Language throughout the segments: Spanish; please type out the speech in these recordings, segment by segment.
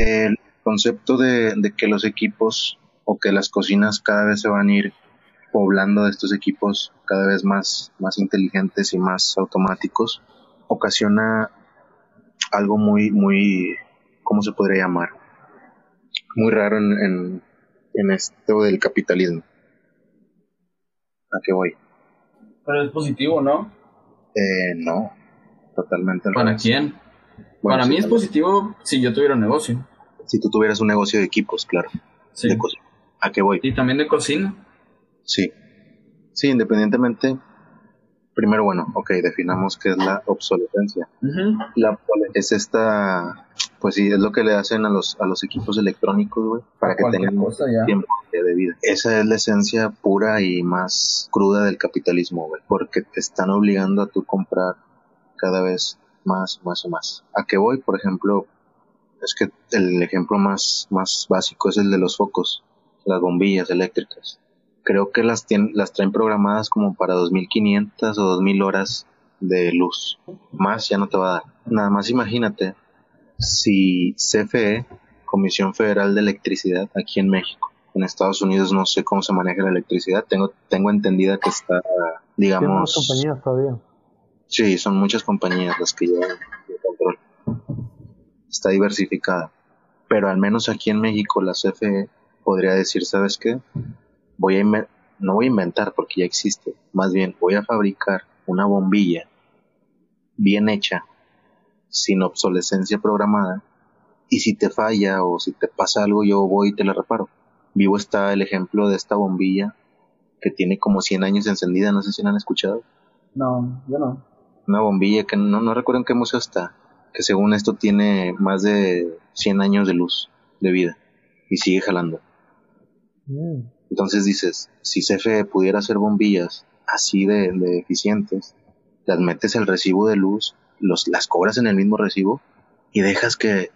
El concepto de, de que los equipos o que las cocinas cada vez se van a ir poblando de estos equipos cada vez más, más inteligentes y más automáticos ocasiona algo muy, muy, ¿cómo se podría llamar? Muy raro en, en, en esto del capitalismo. ¿A qué voy? Pero es positivo, ¿no? Eh, no, totalmente. al ¿Para quién? Bueno, Para sí, mí es positivo si yo tuviera un negocio. Si tú tuvieras un negocio de equipos, claro. Sí. De. ¿A qué voy? Y también de cocina. Sí. Sí, independientemente. Primero, bueno, ok, definamos qué es la obsolescencia. Ujú. La obsole- es esta, pues sí, es lo que le hacen a los, a los equipos electrónicos, güey, para que tengan cosa tiempo de de vida. Esa es la esencia pura y más cruda del capitalismo, güey, porque te están obligando a tú comprar cada vez más, más y más. ¿A qué voy? Por ejemplo, es que el ejemplo más, más básico es el de los focos, las bombillas eléctricas. Creo que las, tien- las traen programadas como para 2500 o 2000 horas de luz. Más ya no te va a dar. Nada más imagínate si CFE, Comisión Federal de Electricidad, aquí en México, en Estados Unidos no sé cómo se maneja la electricidad, tengo, tengo entendida que está, Tienen digamos, compañías todavía. Sí, son muchas compañías las que llevan el control. Está diversificada. Pero al menos aquí en México la CFE podría decir, ¿sabes qué? Voy a no voy a inventar porque ya existe. Más bien, voy a fabricar una bombilla bien hecha, sin obsolescencia programada. Y si te falla o si te pasa algo, yo voy y te la reparo. Vivo está el ejemplo de esta bombilla que tiene como 100 años encendida. No sé si la han escuchado No, yo no. Una bombilla que no, no recuerdo en qué museo está, que según esto tiene más de 100 años de luz de vida y sigue jalando. Mm. Entonces dices, si CFE pudiera hacer bombillas así de, de eficientes, las metes al recibo de luz, los, las cobras en el mismo recibo y dejas que,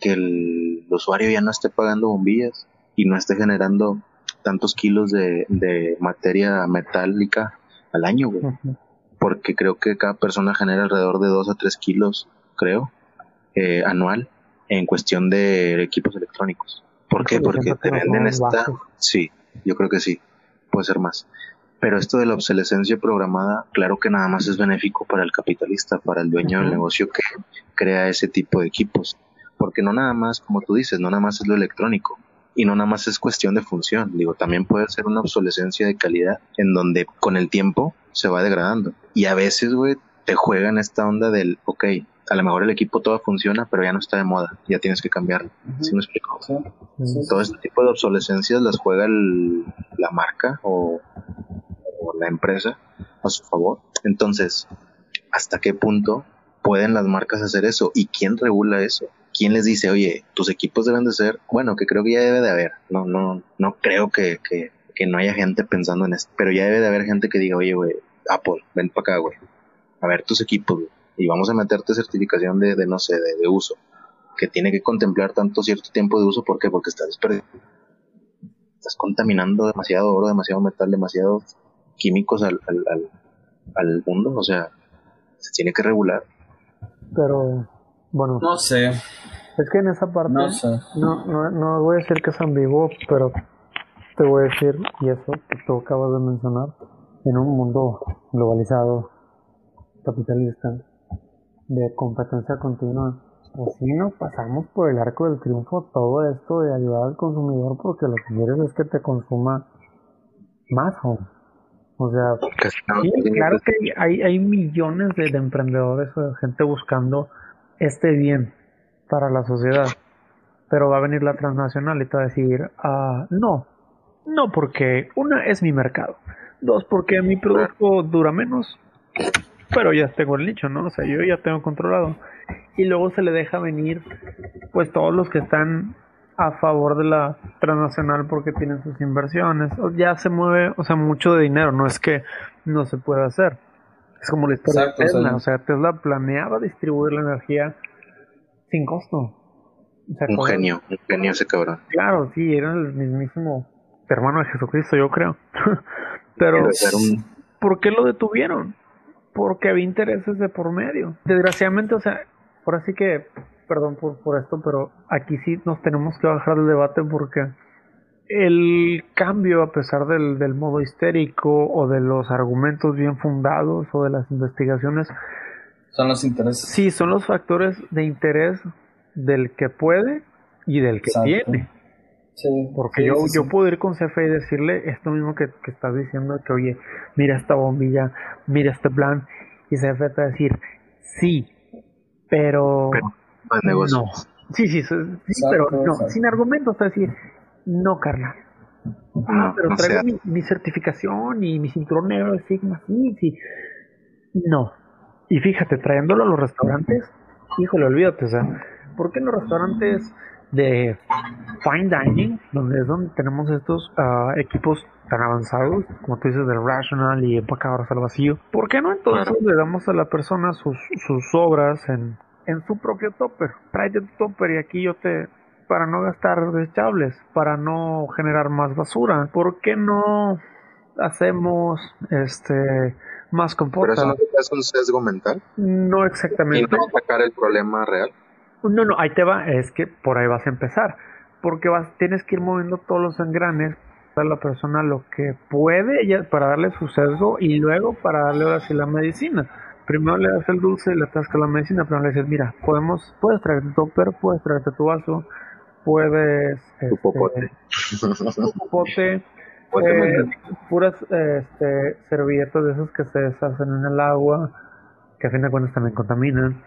que el, usuario ya no esté pagando bombillas y no esté generando tantos kilos de, de materia metálica al año, güey. Porque creo que cada persona genera alrededor de 2 a 3 kilos, creo, eh, anual en cuestión de equipos electrónicos. ¿Por qué? Porque te venden esta... Sí, yo creo que sí, puede ser más. Pero esto de la obsolescencia programada, claro que nada más es benéfico para el capitalista, para el dueño del negocio que crea ese tipo de equipos. Porque no nada más, como tú dices, no nada más es lo electrónico. Y no nada más es cuestión de función. Digo, también puede ser una obsolescencia de calidad en donde con el tiempo se va degradando. Y a veces, güey, te juegan esta onda del, ok, a lo mejor el equipo todo funciona, pero ya no está de moda. Ya tienes que cambiarlo. ¿Sí me explico? Sí. Sí, sí, todo este tipo de obsolescencias las juega el- la marca o, o la empresa a su favor. Entonces, ¿hasta qué punto pueden las marcas hacer eso? ¿Y quién regula eso? ¿Quién les dice, oye, tus equipos deben de ser, bueno, que creo que ya debe de haber, no, no, no creo que, que, que no haya gente pensando en esto, pero ya debe de haber gente que diga, oye, güey, Apple, ven para acá, güey, a ver tus equipos, güey, y vamos a meterte certificación de, de no sé, de, de uso, que tiene que contemplar tanto cierto tiempo de uso, ¿por qué? Porque estás desperdiciando estás contaminando demasiado oro, demasiado metal, demasiados químicos al, al, al, al mundo, o sea, se tiene que regular. Pero, bueno, No sé, es que en esa parte no sé. no, no, no voy a decir que es ambiguo, pero te voy a decir, y eso que tú acabas de mencionar, en un mundo globalizado, capitalista, de competencia continua, pues sí nos pasamos por el arco del triunfo todo esto de ayudar al consumidor porque lo que quieres es que te consuma más o o sea no sí, claro que- que hay, hay millones de, de emprendedores o de gente buscando este bien para la sociedad pero va a venir la transnacional y te va a decir ah, no no porque una es mi mercado dos porque mi producto dura menos pero ya tengo el nicho, ¿no? O sea, yo ya tengo controlado. Y luego se le deja venir, pues todos los que están a favor de la transnacional porque tienen sus inversiones. Ya se mueve, o sea, mucho de dinero, no es que no se pueda hacer. Es como la historia Exacto, de Tesla, o sea, Tesla planeaba distribuir la energía sin costo. O sea, Un genio, un genio ese cabrón. Claro, sí, era el mismísimo hermano de Jesucristo, yo creo. Pero, un- ¿por qué lo detuvieron? Porque había intereses de por medio. Desgraciadamente, o sea, ahora sí que perdón por, por esto, pero aquí sí nos tenemos que bajar el debate porque el cambio, a pesar del, del modo histérico o de los argumentos bien fundados o de las investigaciones, Son los intereses. sí son los factores de interés del que puede y del que Exacto. tiene. Sí, Porque sí, yo, sí, yo puedo ir con CFE y decirle esto mismo que, que estás diciendo, que oye, mira esta bombilla, mira este plan, y CFE te va a decir, sí, pero, Pero no negocio. no. Sí, sí, sí, sí, Exacto, pero no, exacto. sin argumentos, te va a decir, no, carnal. No, Ah, pero o traigo sea- mi, mi certificación y mi cinturón negro de Sigma, sí, sí. No. Y fíjate, trayéndolo a los restaurantes, híjole, olvídate, o sea, ¿por qué en los restaurantes de fine dining, donde es donde tenemos estos ah, equipos tan avanzados, como tú dices, del Rational y empacadores al vacío, ¿por qué no entonces Claro. le damos a la persona sus, sus obras en, en su propio topper? Tráete tu topper y aquí yo te, para no gastar desechables, para no generar más basura. ¿Por qué no hacemos este más Pero composta? eso no es un sesgo mental No y exactamente. no atacar el problema real. No, no, ahí te va, es que por ahí vas a empezar, porque vas, tienes que ir moviendo todos los engranes a la persona lo que puede ella, para darle su sesgo y luego para darle ahora sí la medicina. Primero le das el dulce y le atascas la medicina, pero le dices, mira, podemos, puedes traerte tu topper, puedes traerte tu vaso, puedes... Tu este, popote. tu popote, Popote eh, mental. puras este, servilletas de esas que se deshacen en el agua, que a fin de cuentas también contaminan.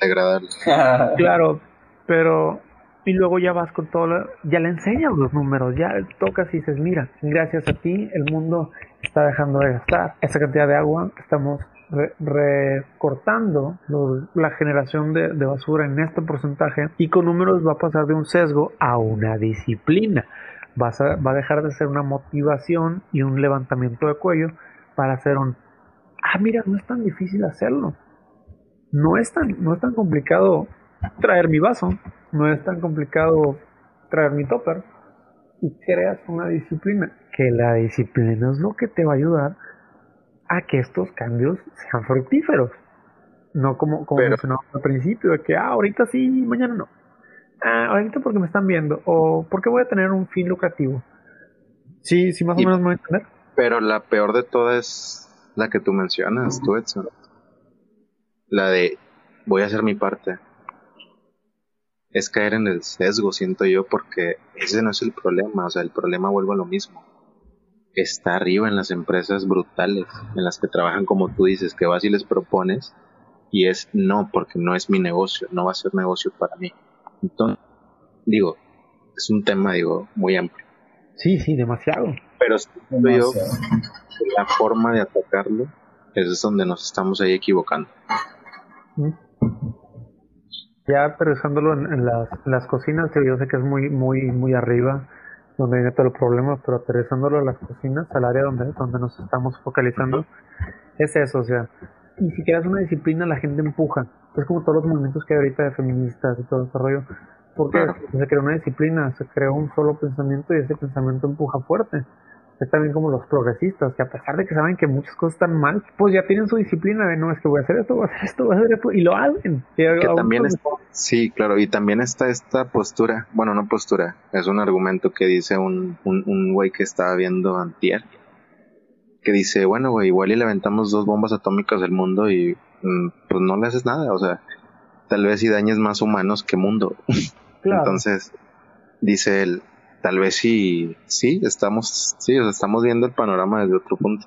Degradable. Claro, pero y luego ya vas con todo, lo- ya le enseñas los números, ya tocas y dices, mira, gracias a ti el mundo está dejando de gastar esa cantidad de agua, estamos re- recortando los- la generación de, de basura en este porcentaje y con números va a pasar de un sesgo a una disciplina. Vas a- va a dejar de ser una motivación y un levantamiento de cuello para hacer un, ah, mira, no es tan difícil hacerlo no es tan, no es tan complicado traer mi vaso, no es tan complicado traer mi topper y creas una disciplina, que la disciplina es lo que te va a ayudar a que estos cambios sean fructíferos. No como, como Pero- mencionaba al principio, de que ah, ahorita sí, mañana no. Ah, ahorita porque me están viendo, o porque voy a tener un fin lucrativo. Sí, sí, más o Y- menos me voy a entender. Pero la peor de todas es la que tú mencionas, tú, Edson. La de voy a hacer mi parte. Es caer en el sesgo, siento yo, porque ese no es el problema. O sea, el problema vuelve a lo mismo. Está arriba en las empresas brutales, en las que trabajan como tú dices, que vas y les propones, y es no, porque no es mi negocio, no va a ser negocio para mí. Entonces, digo, es un tema, digo, muy amplio. Sí, sí, demasiado. Pero yo Demasiado. que la forma de atacarlo es donde nos estamos ahí equivocando. Ya aterrizándolo en, en las, en las cocinas, que yo sé que es muy, muy, muy arriba donde viene todo el problema, pero aterrizándolo a las cocinas, al área donde, donde nos estamos focalizando, es eso, o sea, y si creas una disciplina, la gente empuja. Es como todos los movimientos que hay ahorita de feministas y todo ese rollo. Porque Claro. se crea una disciplina, se crea un solo pensamiento y ese pensamiento empuja fuerte. Es también como los progresistas, que a pesar de que saben que muchas cosas están mal, pues ya tienen su disciplina de no, es que voy a hacer esto, voy a hacer esto, voy a hacer esto, y lo hacen. Y Que también está, sí, claro, y también está esta postura, bueno, no postura, es un argumento que dice un, un, un güey que estaba viendo antier, que dice, bueno, güey, igual y le aventamos dos bombas atómicas al mundo y pues no le haces nada, o sea, tal vez si dañes más humanos que mundo. Claro. Entonces, dice él, tal vez sí, sí, estamos, sí, o sea, estamos viendo el panorama desde otro punto.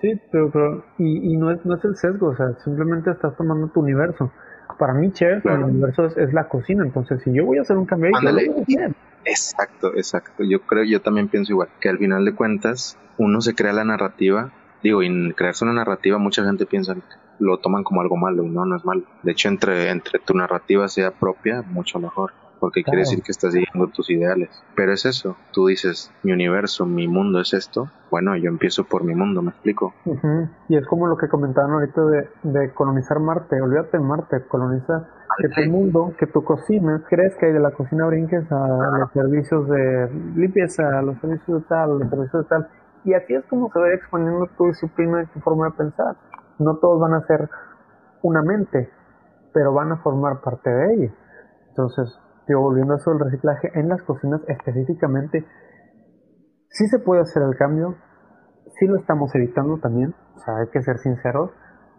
Sí, pero, pero y, y no, es, no es el sesgo, o sea, simplemente estás tomando tu universo. Para mí, chef, Claro. el universo es, es la cocina, entonces si yo voy a hacer un cambio yo lo voy a hacer. Exacto, exacto. Yo creo, yo también pienso igual, que al final de cuentas uno se crea la narrativa, digo, y en crearse una narrativa mucha gente piensa, lo toman como algo malo y no, no es malo. De hecho, entre, entre tu narrativa sea propia, mucho mejor, porque quiere decir que estás siguiendo tus ideales. Pero es eso, tú dices, mi universo, mi mundo es esto, bueno, yo empiezo por mi mundo, ¿me explico? Y es como lo que comentaban ahorita de, de colonizar Marte, olvídate de Marte, coloniza que tu mundo, que tu cocina, crees que de la cocina brinques a los servicios de limpieza, a los servicios de tal, a los servicios de tal, y así es como se va expandiendo tu disciplina y tu forma de pensar. No todos van a ser una mente, pero van a formar parte de ella. Entonces, digo, volviendo a eso del reciclaje, en las cocinas específicamente, sí se puede hacer el cambio, sí lo estamos evitando también, o sea, hay que ser sinceros,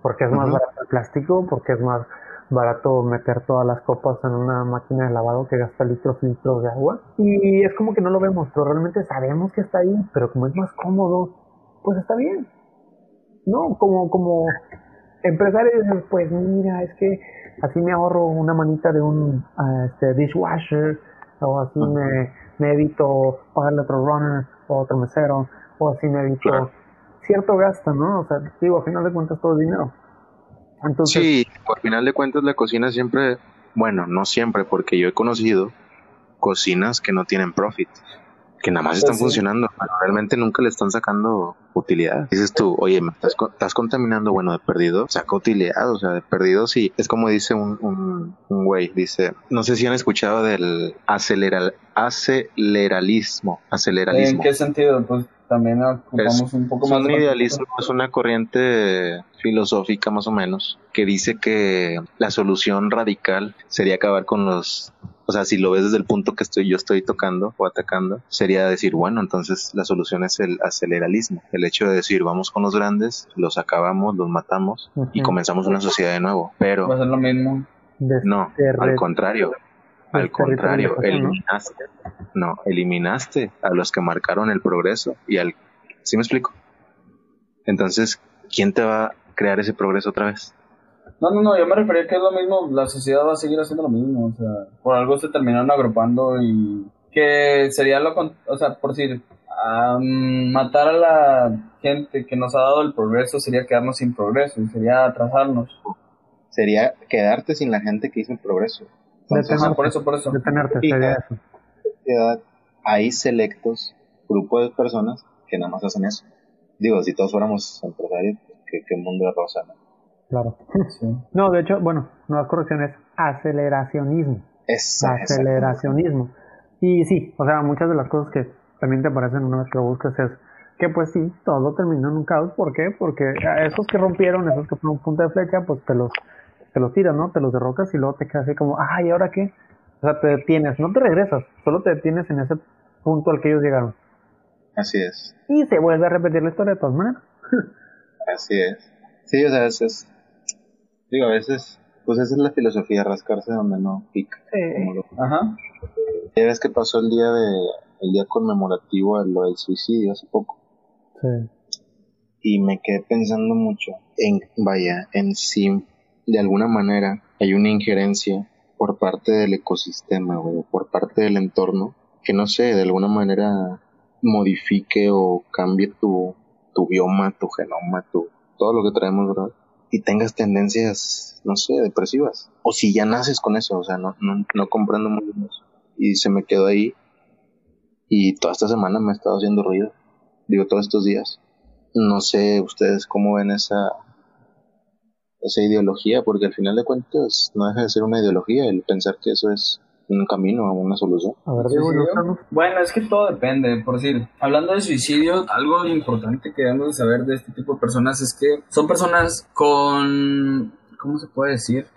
porque es más barato el plástico, porque es más barato meter todas las copas en una máquina de lavado que gasta litros y litros de agua. Y es como que no lo vemos, pero realmente sabemos que está ahí, pero como es más cómodo, pues está bien. No, como, como empresario dices, pues mira, es que así me ahorro una manita de un ah, este, dishwasher, o así me, me evito pagarle otro runner, o otro mesero, o así me evito Claro. cierto gasto, ¿no? O sea, digo, a final de cuentas todo es dinero. Entonces, Sí, por final de cuentas la cocina siempre, bueno, no siempre, porque yo he conocido cocinas que no tienen profit, que nada más están sí. funcionando, pero realmente nunca le están sacando utilidad. Dices tú, oye, me estás, estás contaminando, bueno, de perdido, saca utilidad, o sea, de perdido sí. Es como dice un, un, un güey, dice, no sé si han escuchado del aceleral, aceleralismo, ¿En aceleralismo. qué sentido? Pues también ocupamos un poco Es más un de idealismo, es una corriente filosófica más o menos que dice que la solución radical sería acabar con los, o sea, si lo ves desde el punto que estoy yo estoy tocando o atacando, sería decir, bueno, entonces la solución es el aceleralismo, el hecho de decir, vamos con los grandes, los acabamos, los matamos y comenzamos una sociedad de nuevo, Va a pero ser lo mismo. no, al contrario, al contrario, eliminaste, no, eliminaste a los que marcaron el progreso y al, ¿sí me explico? Entonces, ¿quién te va a crear ese progreso otra vez? No, no, no, yo me refería que es lo mismo, la sociedad va a seguir haciendo lo mismo, o sea, por algo se terminaron agrupando y que sería lo, con- o sea, por decir, am, matar a la gente que nos ha dado el progreso sería quedarnos sin progreso, y sería atrasarnos. Sería quedarte sin la gente que hizo el progreso. Entonces, Ajá, por eso, por eso. Detenerte, sería eso. sociedad hay selectos grupos de personas que nada más hacen eso. Digo, si todos fuéramos empresarios, pues, ¿qué, qué mundo de rosa, ¿no? Claro. Sí. No, de hecho, bueno, nuevas correcciones, aceleracionismo. Esa. aceleracionismo. Y sí, o sea, muchas de las cosas que también te aparecen una vez que lo buscas es que pues sí, todo terminó en un caos. ¿Por qué? Porque a esos que rompieron, esos que fueron punta de flecha, pues te los, te los tiras, ¿no? Te los derrocas y luego te quedas así como, ay, ¿ahora qué? O sea, te detienes, no te regresas, solo te detienes en ese punto al que ellos llegaron. Así es, Y se vuelve a repetir la historia de todas maneras. así es. Sí, o sea, es, es- digo, a veces, pues esa es la filosofía, rascarse donde no pica. como lo- Ajá. Ya ves que pasó el día de, el día conmemorativo de lo del suicidio hace poco. Sí. y me quedé pensando mucho en, vaya, en si de alguna manera hay una injerencia por parte del ecosistema, güey, o por parte del entorno, que no sé, de alguna manera modifique o cambie tu, tu bioma, tu genoma, tu, todo lo que traemos, ¿verdad? Y tengas tendencias, no sé, depresivas. O si ya naces con eso, o sea, no, no, no comprendo muy bien eso. Y se me quedó ahí. Y toda esta semana me ha estado haciendo ruido. Digo, todos estos días. No sé ustedes cómo ven esa, esa ideología, porque al final de cuentas no deja de ser una ideología el pensar que eso es un camino a una solución. A ver. Bueno, es que todo depende, por decir, hablando de suicidio, algo importante que debemos de saber de este tipo de personas es que son personas con, ¿cómo se puede decir?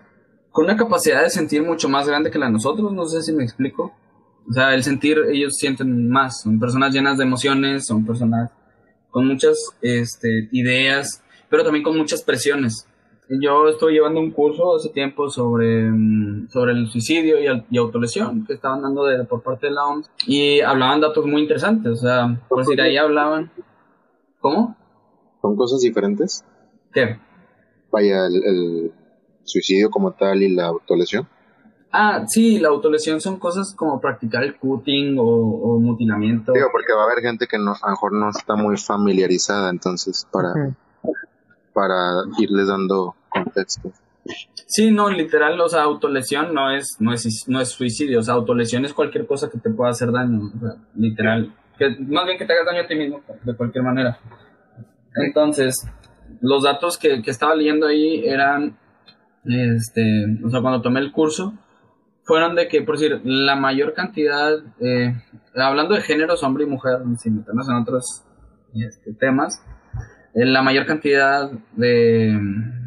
Con una capacidad de sentir mucho más grande que la de nosotros, no sé si me explico. O sea, el sentir, ellos sienten más, son personas llenas de emociones, son personas con muchas este, ideas, pero también con muchas presiones. Yo estoy llevando un curso hace tiempo sobre, mm, sobre el suicidio y, al- y autolesión que estaban dando de, por parte de la OMS y hablaban datos muy interesantes. O sea, por decir, ahí hablaban. ¿Cómo? ¿Son cosas diferentes? ¿Qué? Vaya, el, el suicidio como tal y la autolesión. Ah, sí, la autolesión son cosas como practicar el cutting o, o mutilamiento. Digo, porque va a haber gente que no, a lo mejor no está muy familiarizada, entonces para, para irles dando contexto. Sí, no, literal, o sea, autolesión no es, no es, no es suicidio, o sea, autolesión es cualquier cosa que te pueda hacer daño, o sea, literal. Que, más bien que te hagas daño a ti mismo, de cualquier manera. Entonces, los datos que, que estaba leyendo ahí eran, este, o sea, cuando tomé el curso, fueron de que, por decir, la mayor cantidad, eh, hablando de géneros, hombre y mujer, sin meternos en otros este, temas, eh, la mayor cantidad de,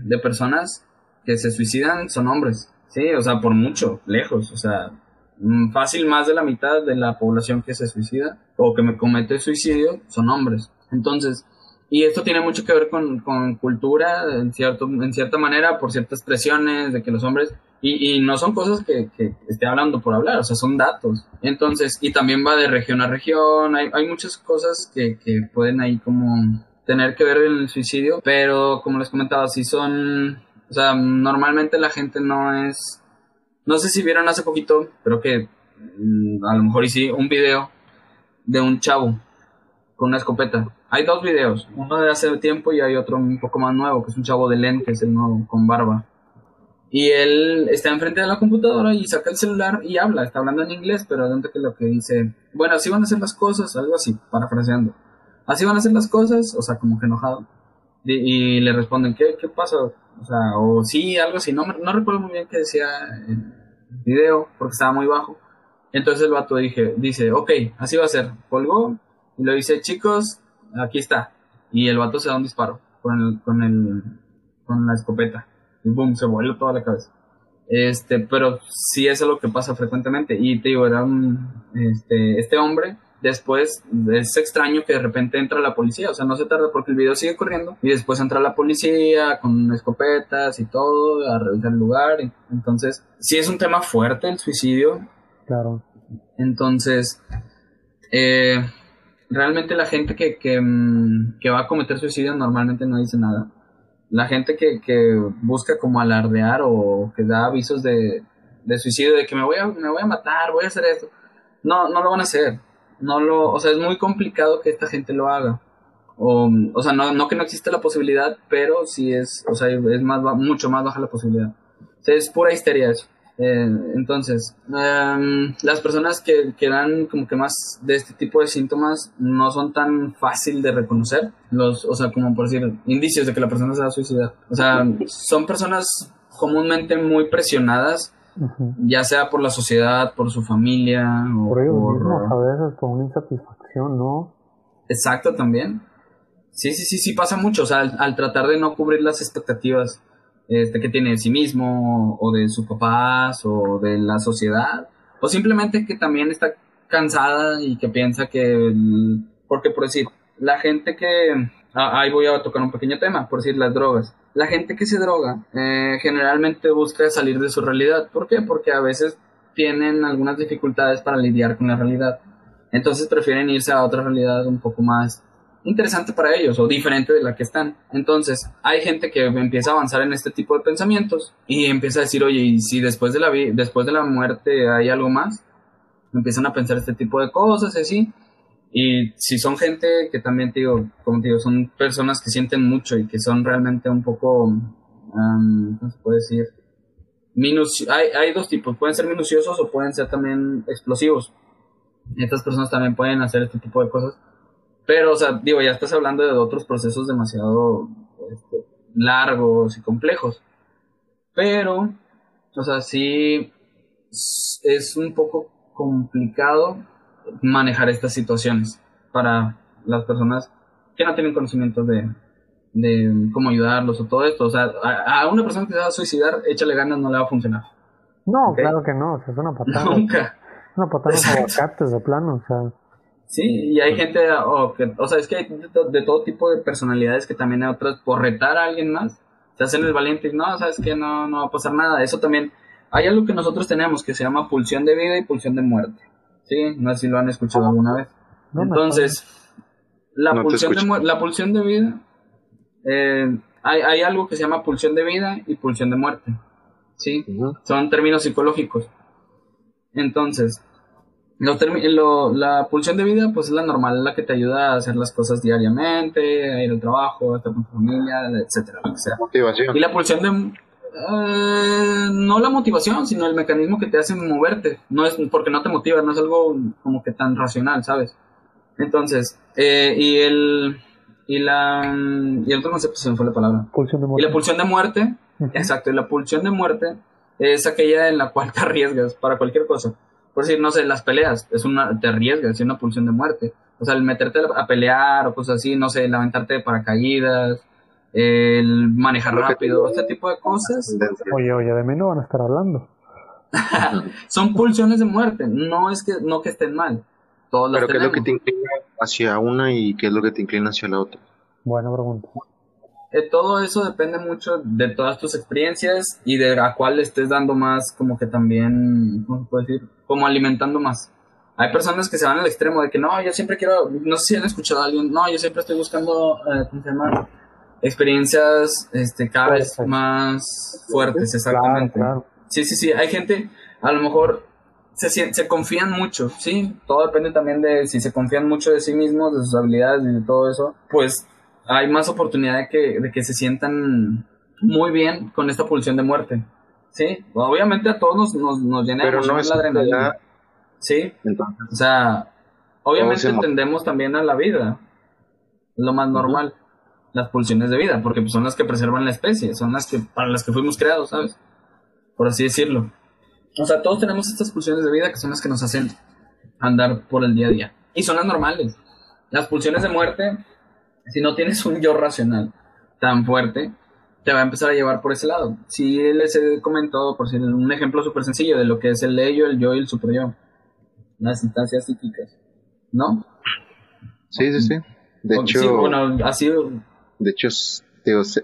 de personas que se suicidan son hombres. Sí, o sea, por mucho, lejos, o sea, mm, fácil más de la mitad de la población que se suicida o que me comete suicidio son hombres. Entonces, y esto tiene mucho que ver con, con cultura, en, cierto, en cierta manera, por ciertas presiones de que los hombres, y, y no son cosas que, que esté hablando por hablar, o sea, son datos. Entonces, y también va de región a región, hay, hay muchas cosas que, que pueden ahí como tener que ver el suicidio, pero como les comentaba, si son o sea, normalmente la gente no es... No sé si vieron hace poquito, creo que mm, a lo mejor y sí, un video de un chavo con una escopeta. Hay dos videos, uno de hace tiempo y hay otro un poco más nuevo, que es un chavo de lentes, el nuevo, con barba. Y él está enfrente de la computadora y saca el celular y habla, está hablando en inglés, pero dentro que lo que dice, bueno, así van a ser las cosas, algo así, parafraseando. Así van a ser las cosas, o sea, como que enojado. Y, le responden, ¿qué, ¿qué pasa? O sea, o sí, algo así. No, recuerdo muy bien qué decía el video, porque estaba muy bajo. Entonces el vato dije, dice, ok, así va a ser. Colgó y lo dice, chicos, aquí está. Y el vato se da un disparo con el, con el, con la escopeta. Y boom, se vuelve toda la cabeza. Este, pero sí es lo que pasa frecuentemente. Y te digo, era un, este, este hombre después es extraño que de repente entra la policía, o sea, no se tarda porque el video sigue corriendo y después entra la policía con escopetas y todo a revisar el lugar. Entonces, sí es un tema fuerte el suicidio. Claro. Entonces, eh, realmente la gente que, que, mm, que, va a cometer suicidio normalmente no dice nada. La gente que, que busca como alardear o que da avisos de, de suicidio, de que me voy, a, me voy a matar, voy a hacer esto, no, no lo van a hacer no lo, o sea, es muy complicado que esta gente lo haga. O, o sea, no, no que no existe la posibilidad, pero sí es, o sea, es más, mucho más baja la posibilidad. Es pura histeria. Eh, entonces, em, las personas que, que dan como que más de este tipo de síntomas no son tan fácil de reconocer, los, o sea, como por decir, indicios de que la persona se va a suicidar. O sea, son personas comúnmente muy presionadas ya sea por la sociedad, por su familia o por ellos mismos a veces, por una insatisfacción, ¿no? Exacto, también. Sí, sí, sí, sí pasa mucho, o sea, al, tratar de no cubrir las expectativas este, que tiene de sí mismo o de sus papás o de la sociedad, o simplemente que también está cansada y que piensa que, porque por decir, la gente que, ah, ahí voy a tocar un pequeño tema, por decir las drogas la gente que se droga eh, generalmente busca salir de su realidad. ¿Por qué? Porque a veces tienen algunas dificultades para lidiar con la realidad. Entonces prefieren irse a otra realidad un poco más interesante para ellos o diferente de la que están. Entonces, hay gente que empieza a avanzar en este tipo de pensamientos y empieza a decir, oye, ¿y si después de la, después de la muerte hay algo más? Empiezan a pensar este tipo de cosas y así. Y si son gente que también, digo, como te digo, son personas que sienten mucho y que son realmente un poco, ¿cómo se puede decir? Hay, hay dos tipos, pueden ser minuciosos o pueden ser también explosivos. Estas personas también pueden hacer este tipo de cosas. Pero, o sea, digo, ya estás hablando de otros procesos demasiado este, largos y complejos. Pero, o sea, sí es un poco complicado manejar estas situaciones para las personas que no tienen conocimiento de, de cómo ayudarlos o todo esto. O sea, a, una persona que se va a suicidar, échale ganas, no le va a funcionar. No, claro que no, o sea, es una patada. Nunca. Una patada de aguacates de plano, o sea. Sí, y hay gente, o, que, o sea, es que hay de, todo tipo de personalidades que también hay otras por retar a alguien más. Se hacen el valiente y no, sabes que no, no va a pasar nada. Eso también, hay algo que nosotros tenemos que se llama pulsión de vida y pulsión de muerte. Sí, no sé si lo han escuchado alguna vez. Entonces, la, pulsión de, la pulsión de vida, eh, hay, hay, algo que se llama pulsión de vida y pulsión de muerte. ¿sí? Son términos psicológicos. Entonces, lo, la pulsión de vida, pues es la normal, la que te ayuda a hacer las cosas diariamente, a ir al trabajo, a estar con tu familia, etcétera, Y la pulsión de, eh, no la motivación, sino el mecanismo que te hace moverte. No es porque no te motiva, no es algo como que tan racional, ¿sabes? Entonces, eh, y el y la y el otro concepto se me fue la palabra. Pulsión de muerte. Y la pulsión de muerte, exacto, y la pulsión de muerte es aquella en la cual te arriesgas para cualquier cosa. Por decir, no sé, las peleas, es una, te arriesgas, es una pulsión de muerte. O sea, el meterte a pelear o cosas así, no sé, lamentarte de paracaídas, el manejar rápido, este tipo de cosas. Oye, oye, de mí no van a estar hablando. Son pulsiones de muerte, no es que no que estén mal. Todas las Pero ¿qué es lo que tenemos. te inclina hacia una y qué es lo que te inclina hacia la otra? Buena pregunta. Eh, todo eso depende mucho de todas tus experiencias y de a cuál le estés dando más, como que también, ¿cómo se puede decir? Como alimentando más. Hay personas que se van al extremo de que no, yo siempre quiero, no sé si han escuchado a alguien, no, yo siempre estoy buscando, eh, ¿cómo se llama? Experiencias este, cada vez más fuertes, exactamente. Claro, claro. Sí, sí, sí. Hay gente, a lo mejor se, se confían mucho, sí. Todo depende también de si se confían mucho de sí mismos, de sus habilidades y de todo eso. Pues hay más oportunidad de que, de que se sientan muy bien con esta pulsión de muerte. Sí. Obviamente a todos nos, nos, nos llena Pero no es la adrenalina. Sí. entonces O sea, obviamente entendemos también a la vida. Lo más normal. Las pulsiones de vida, porque pues, son las que preservan la especie, son las que, para las que fuimos creados, ¿sabes? Por así decirlo. O sea, todos tenemos estas pulsiones de vida que son las que nos hacen andar por el día a día. Y son las normales. Las pulsiones de muerte, si no tienes un yo racional tan fuerte, te va a empezar a llevar por ese lado. Si les he comentado, por si un ejemplo súper sencillo de lo que es el ello, el yo y el super yo. Las instancias psíquicas. ¿No? sí, sí, sí. De O- hecho, sí, bueno, así. De hecho, Se-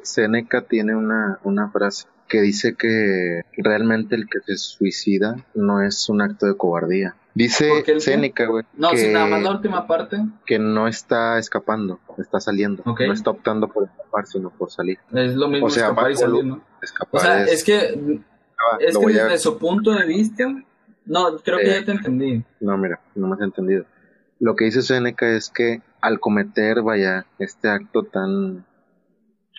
Seneca tiene una, una frase que dice que realmente el que se suicida no es un acto de cobardía. Dice. Seneca, güey, No, que, nada más la última parte que no está escapando, está saliendo. No está optando por escapar, sino por salir. es lo mismo O sea, escapar y salir, ¿no? Escapar O sea, es- es que, Ah, es que voy a- desde su punto de vista, no, creo que Eh, ya te entendí. No, mira, no me has entendido. Lo que dice Seneca es que al cometer, vaya, este acto tan,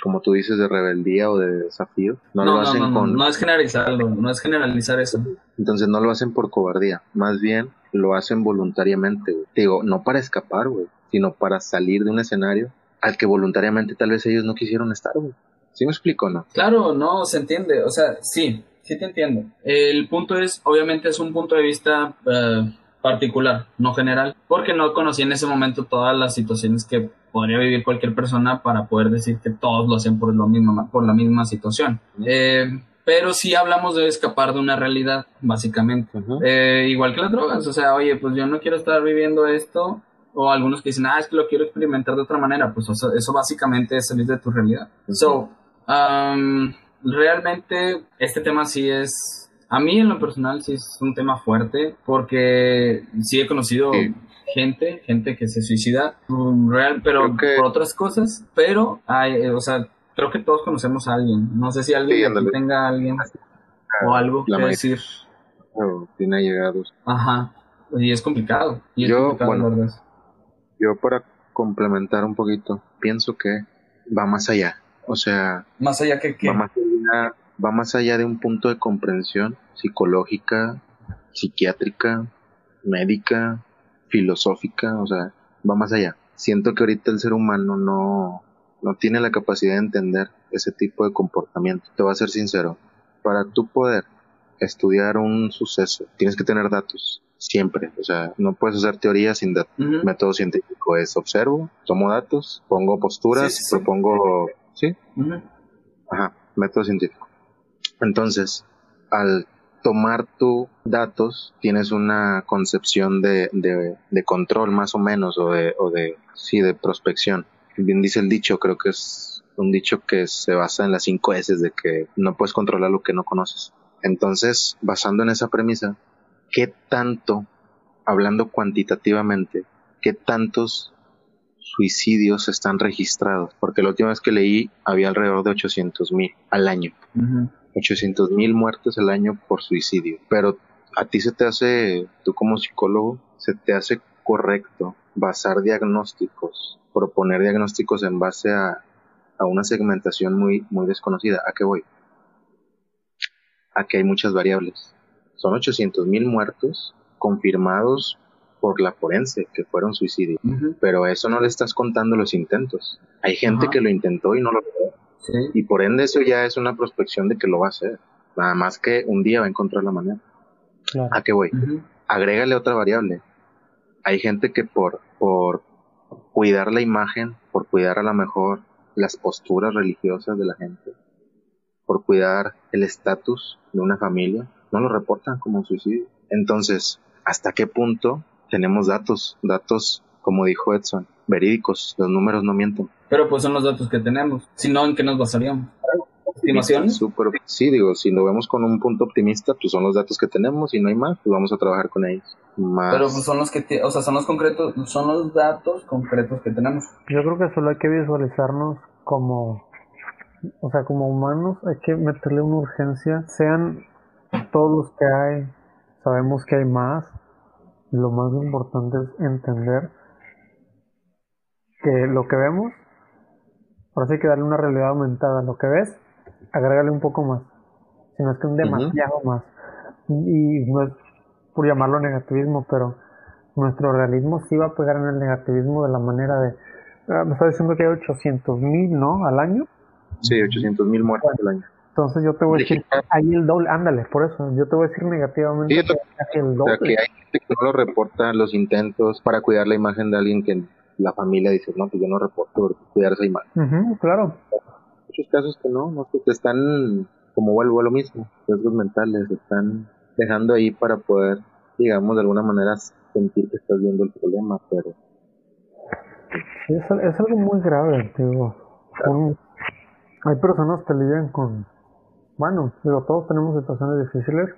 como tú dices, de rebeldía o de desafío, no, No, lo hacen no, no, con... no es generalizarlo, no es generalizar eso. Entonces no lo hacen por cobardía, más bien lo hacen voluntariamente, güey. Digo, no para escapar, güey, sino para salir de un escenario al que voluntariamente tal vez ellos no quisieron estar, güey. ¿Sí me explico no? Claro, no, se entiende, o sea, sí, sí te entiendo. El punto es, obviamente es un punto de vista eh, particular, no general, porque no conocí en ese momento todas las situaciones que podría vivir cualquier persona para poder decir que todos lo hacen por, lo mismo, por la misma situación. Eh, pero sí hablamos de escapar de una realidad, básicamente. Eh, igual que las drogas, o sea, oye, pues yo no quiero estar viviendo esto, o algunos que dicen, ah, es que lo quiero experimentar de otra manera, pues eso básicamente es salir de tu realidad. So, um, realmente este tema sí es, a mí en lo personal sí es un tema fuerte, porque sí he conocido Sí. gente, gente que se suicida, um, real, pero que- por otras cosas, pero hay, eh, o sea, creo que todos conocemos a alguien, no sé si alguien Sí, tenga a alguien o algo La que decir. O tiene. Ajá. Y es complicado. Y es Yo, complicado, bueno, la verdad. Yo para complementar un poquito, pienso que va más allá. O sea, Más allá que que. va más allá, va más allá de un punto de comprensión psicológica, psiquiátrica, médica, filosófica, o sea, va más allá. Siento que ahorita el ser humano no, no tiene la capacidad de entender ese tipo de comportamiento. Te voy a ser sincero, para tú poder estudiar un suceso, tienes que tener datos, siempre. O sea, no puedes hacer teoría sin datos. Método científico es observo, tomo datos, pongo posturas, Sí, sí, sí. propongo, ¿sí? Ajá, método científico. Entonces, al tomar tu datos, tienes una concepción de, de, control más o menos, o de, o de, sí, de prospección. Bien dice el dicho, creo que es un dicho que se basa en las cinco S de que no puedes controlar lo que no conoces. Entonces, basando en esa premisa, ¿qué tanto, hablando cuantitativamente, qué tantos suicidios están registrados? Porque la última vez que leí había alrededor de 800 mil al año. Ujú. 800 mil muertes al año por suicidio. Pero a ti se te hace, tú como psicólogo, se te hace correcto basar diagnósticos, proponer diagnósticos en base a, a una segmentación muy, muy desconocida. ¿A qué voy? A que hay muchas variables. Son 800 mil muertos confirmados por la forense que fueron suicidios. Pero a eso no le estás contando los intentos. Hay gente que lo intentó y no lo logró. Sí. Y por ende eso ya es una prospección de que lo va a hacer. Nada más que un día va a encontrar la manera. Claro. ¿A qué voy? Agrégale otra variable. Hay gente que por, por cuidar la imagen, por cuidar a lo mejor las posturas religiosas de la gente, por cuidar el estatus de una familia, no lo reportan como suicidio. Entonces, ¿hasta qué punto tenemos datos, datos, como dijo Edson, verídicos, los números no mienten? Pero pues son los datos que tenemos, si no, ¿en qué nos basaríamos? ¿Estimaciones? sí, digo, si lo vemos con un punto optimista, pues son los datos que tenemos y no hay más, pues vamos a trabajar con ellos. Pero pues son los que, o sea, son los concretos, son los datos concretos que tenemos. Yo creo que solo hay que visualizarnos como, o sea, como humanos, hay que meterle una urgencia, sean todos los que hay, sabemos que hay más, lo más importante es entender que lo que vemos, ahora sí hay que darle una realidad aumentada, lo que ves, agrégale un poco más, si no es que un demasiado más. Y no es por llamarlo negativismo, pero nuestro realismo sí va a pegar en el negativismo de la manera de... Ah, me está diciendo que hay 800 mil, ¿no? Al año. Sí, 800 mil muertos al año. Entonces yo te voy a decir, ahí el doble, ándale, por eso, yo te voy a decir negativamente que el doble. O sea, que hay gente que no lo reporta los intentos para cuidar la imagen de alguien que la familia dice, no, pues yo no reporto por cuidar esa imagen. claro. Muchos casos que no, no, que están, como vuelvo a lo mismo, riesgos mentales, están dejando ahí para poder, digamos, de alguna manera sentir que estás viendo el problema, pero... Es, es algo muy grave, digo. hay personas que lidian con bueno, digo, todos tenemos situaciones difíciles.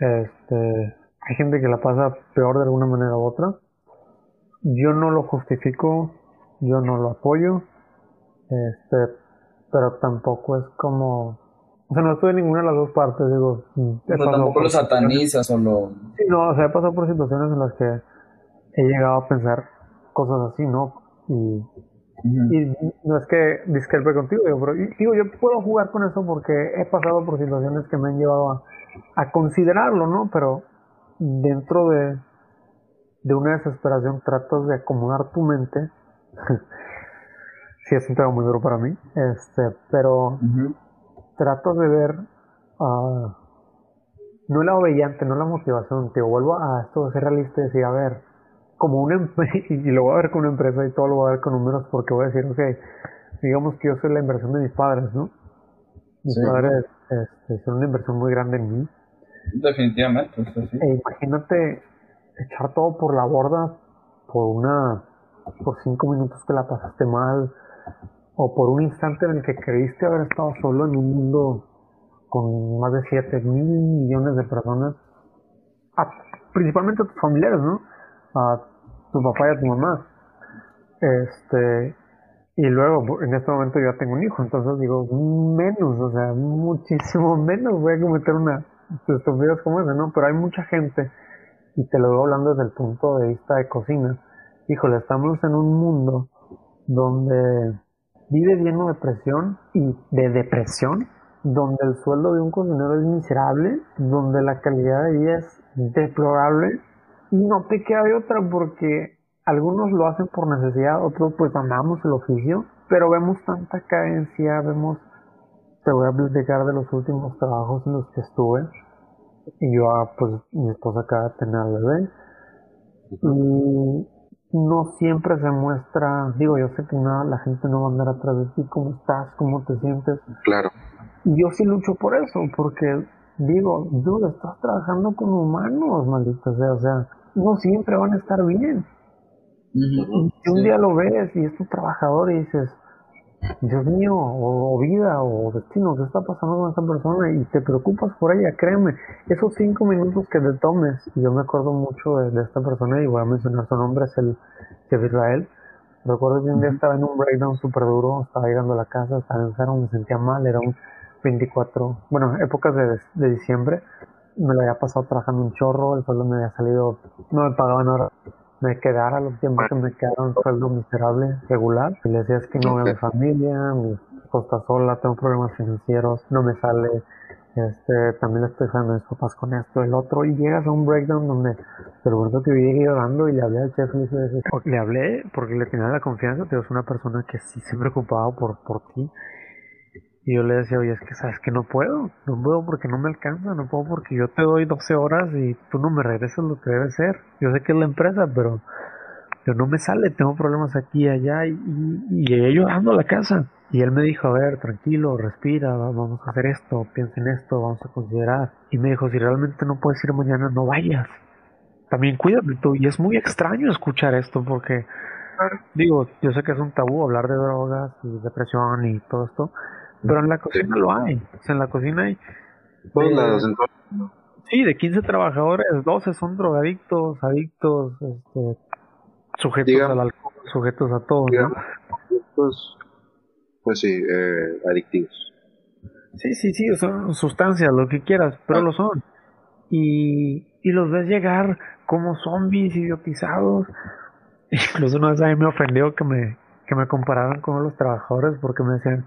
Este, hay gente que la pasa peor de alguna manera u otra. Yo no lo justifico, yo no lo apoyo, este, pero tampoco es como, o sea, no estoy en ninguna de las dos partes, digo. Pero tampoco lo satanizas o lo... Sí, no, o sea, he pasado por situaciones en las que he llegado a pensar cosas así, ¿no? Y y no es que discrepe contigo, pero digo, yo puedo jugar con eso porque he pasado por situaciones que me han llevado a, considerarlo, ¿no? Pero dentro de, de una desesperación tratas de acomodar tu mente. sí, es un tema muy duro para mí, este, pero trato de ver, uh, no la obediente, no la motivación, te vuelvo a esto de ser realista y decir, a ver, como una y lo voy a ver con una empresa y todo lo voy a ver con números porque voy a decir, ok, digamos que yo soy la inversión de mis padres, ¿no? Mis padres este, son una inversión muy grande en mí. Definitivamente, E imagínate echar todo por la borda por una, por cinco minutos que la pasaste mal, o por un instante en el que creíste haber estado solo en un mundo con más de 7 mil millones de personas, principalmente a tus familiares, ¿no? A tu papá y a tu mamá. Este, y luego, en este momento ya tengo un hijo, entonces digo, menos, o sea, muchísimo menos voy a cometer una estupidez como esa, ¿no? Pero hay mucha gente, y te lo voy hablando desde el punto de vista de cocina. Híjole, estamos en un mundo donde vive lleno de presión y de depresión, donde el sueldo de un cocinero es miserable, donde la calidad de vida es deplorable y no te queda de otra porque algunos lo hacen por necesidad, otros pues amamos el oficio, pero vemos tanta carencia, vemos, te voy a platicar de los últimos trabajos en los que estuve, y yo, ah, pues mi esposa acaba de tener al bebé, y no siempre se muestra, digo, yo sé que nada, la gente no va a andar atrás de ti, cómo estás, cómo te sientes. Claro. Y yo sí lucho por eso, porque digo, dude, estás trabajando con humanos, maldita sea, o sea, no siempre van a estar bien. y un día lo ves y es tu trabajador y dices, Dios mío, o, vida, o destino, ¿qué está pasando con esta persona? Y te preocupas por ella, créeme. Esos cinco minutos que te tomes, y yo me acuerdo mucho de, esta persona, y voy a mencionar su nombre, es el de Israel. Recuerdo que un día estaba en un breakdown súper duro, estaba llegando a la casa, estaba enfermo, me sentía mal, era un 24, bueno, épocas de, de diciembre, me lo había pasado trabajando un chorro, el sueldo me había salido, no me pagaban ahora, me quedara los tiempos que me quedaba un sueldo miserable, regular, y le decía es que no veo mi familia, mi costa sola, tengo problemas financieros, no me sale, este, también estoy fallando a mis papás con esto, el otro, y llegas a un breakdown donde te recuerdo que llegué llorando y le hablé al chef y le, le hablé porque le tenía la confianza, te es una persona que sí se preocupaba por, por ti, y yo le decía, oye, es que sabes que no puedo, no puedo porque no me alcanza, no puedo porque yo te doy 12 horas y tú no me regresas lo que debe ser. Yo sé que es la empresa, pero Yo no me sale, tengo problemas aquí y allá y, y, llegué llorando a la casa. Y él me dijo, a ver, tranquilo, respira, vamos a hacer esto, piensa en esto, vamos a considerar. Y me dijo, si realmente no puedes ir mañana, no vayas. También cuídate tú. Y es muy extraño escuchar esto porque, digo, yo sé que es un tabú hablar de drogas y depresión y todo esto, pero en la cocina lo hay. O sea, en la cocina hay... Sí, de 15 trabajadores, 12 son drogadictos, adictos, este, sujetos al alcohol, sujetos a todo, pues sí, eh, adictivos. Sí, sí, sí, son sustancias, lo que quieras, pero ah. lo son. Y, y los ves llegar como zombies idiotizados. Incluso una vez a mí me ofendió que me, que me compararan con los trabajadores porque me decían,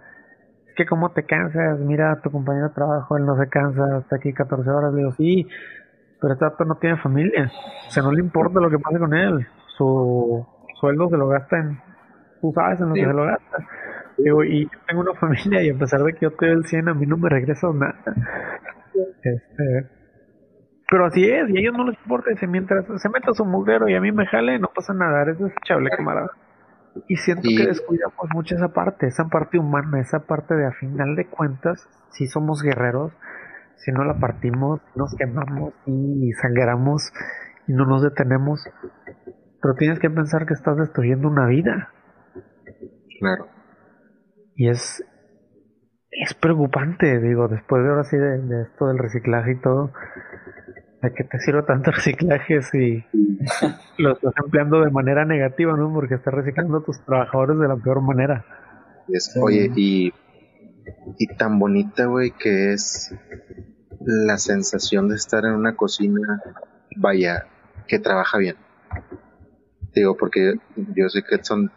es que cómo te cansas, mira, tu compañero de trabajo, él no se cansa, está aquí 14 horas. Le digo, sí, pero este no tiene familia, o sea, no le importa lo que pase con él, su sueldo se lo gasta en, tú sabes en lo que se lo gasta. Digo, y yo tengo una familia y a pesar de que yo te doy el 100, a mí no me regresa nada. Este, pero así es, y a ellos no les importa, si mientras se meta su mugrero y a mí me jale, no pasa nada, es desechable, camarada. Y siento que descuidamos mucho esa parte, esa parte humana, esa parte de a final de cuentas, si somos guerreros, si no la partimos, nos quemamos y sangramos y no nos detenemos, pero tienes que pensar que estás destruyendo una vida. Claro. Y es, es preocupante, digo, después de ahora sí de esto del reciclaje y todo, ¿De qué te sirve tanto reciclaje si lo estás empleando de manera negativa, ¿no? Porque estás reciclando a tus trabajadores de la peor manera. Oye, y, y tan bonita, güey, que es la sensación de estar en una cocina, vaya, que trabaja bien. Digo, porque yo sé que son,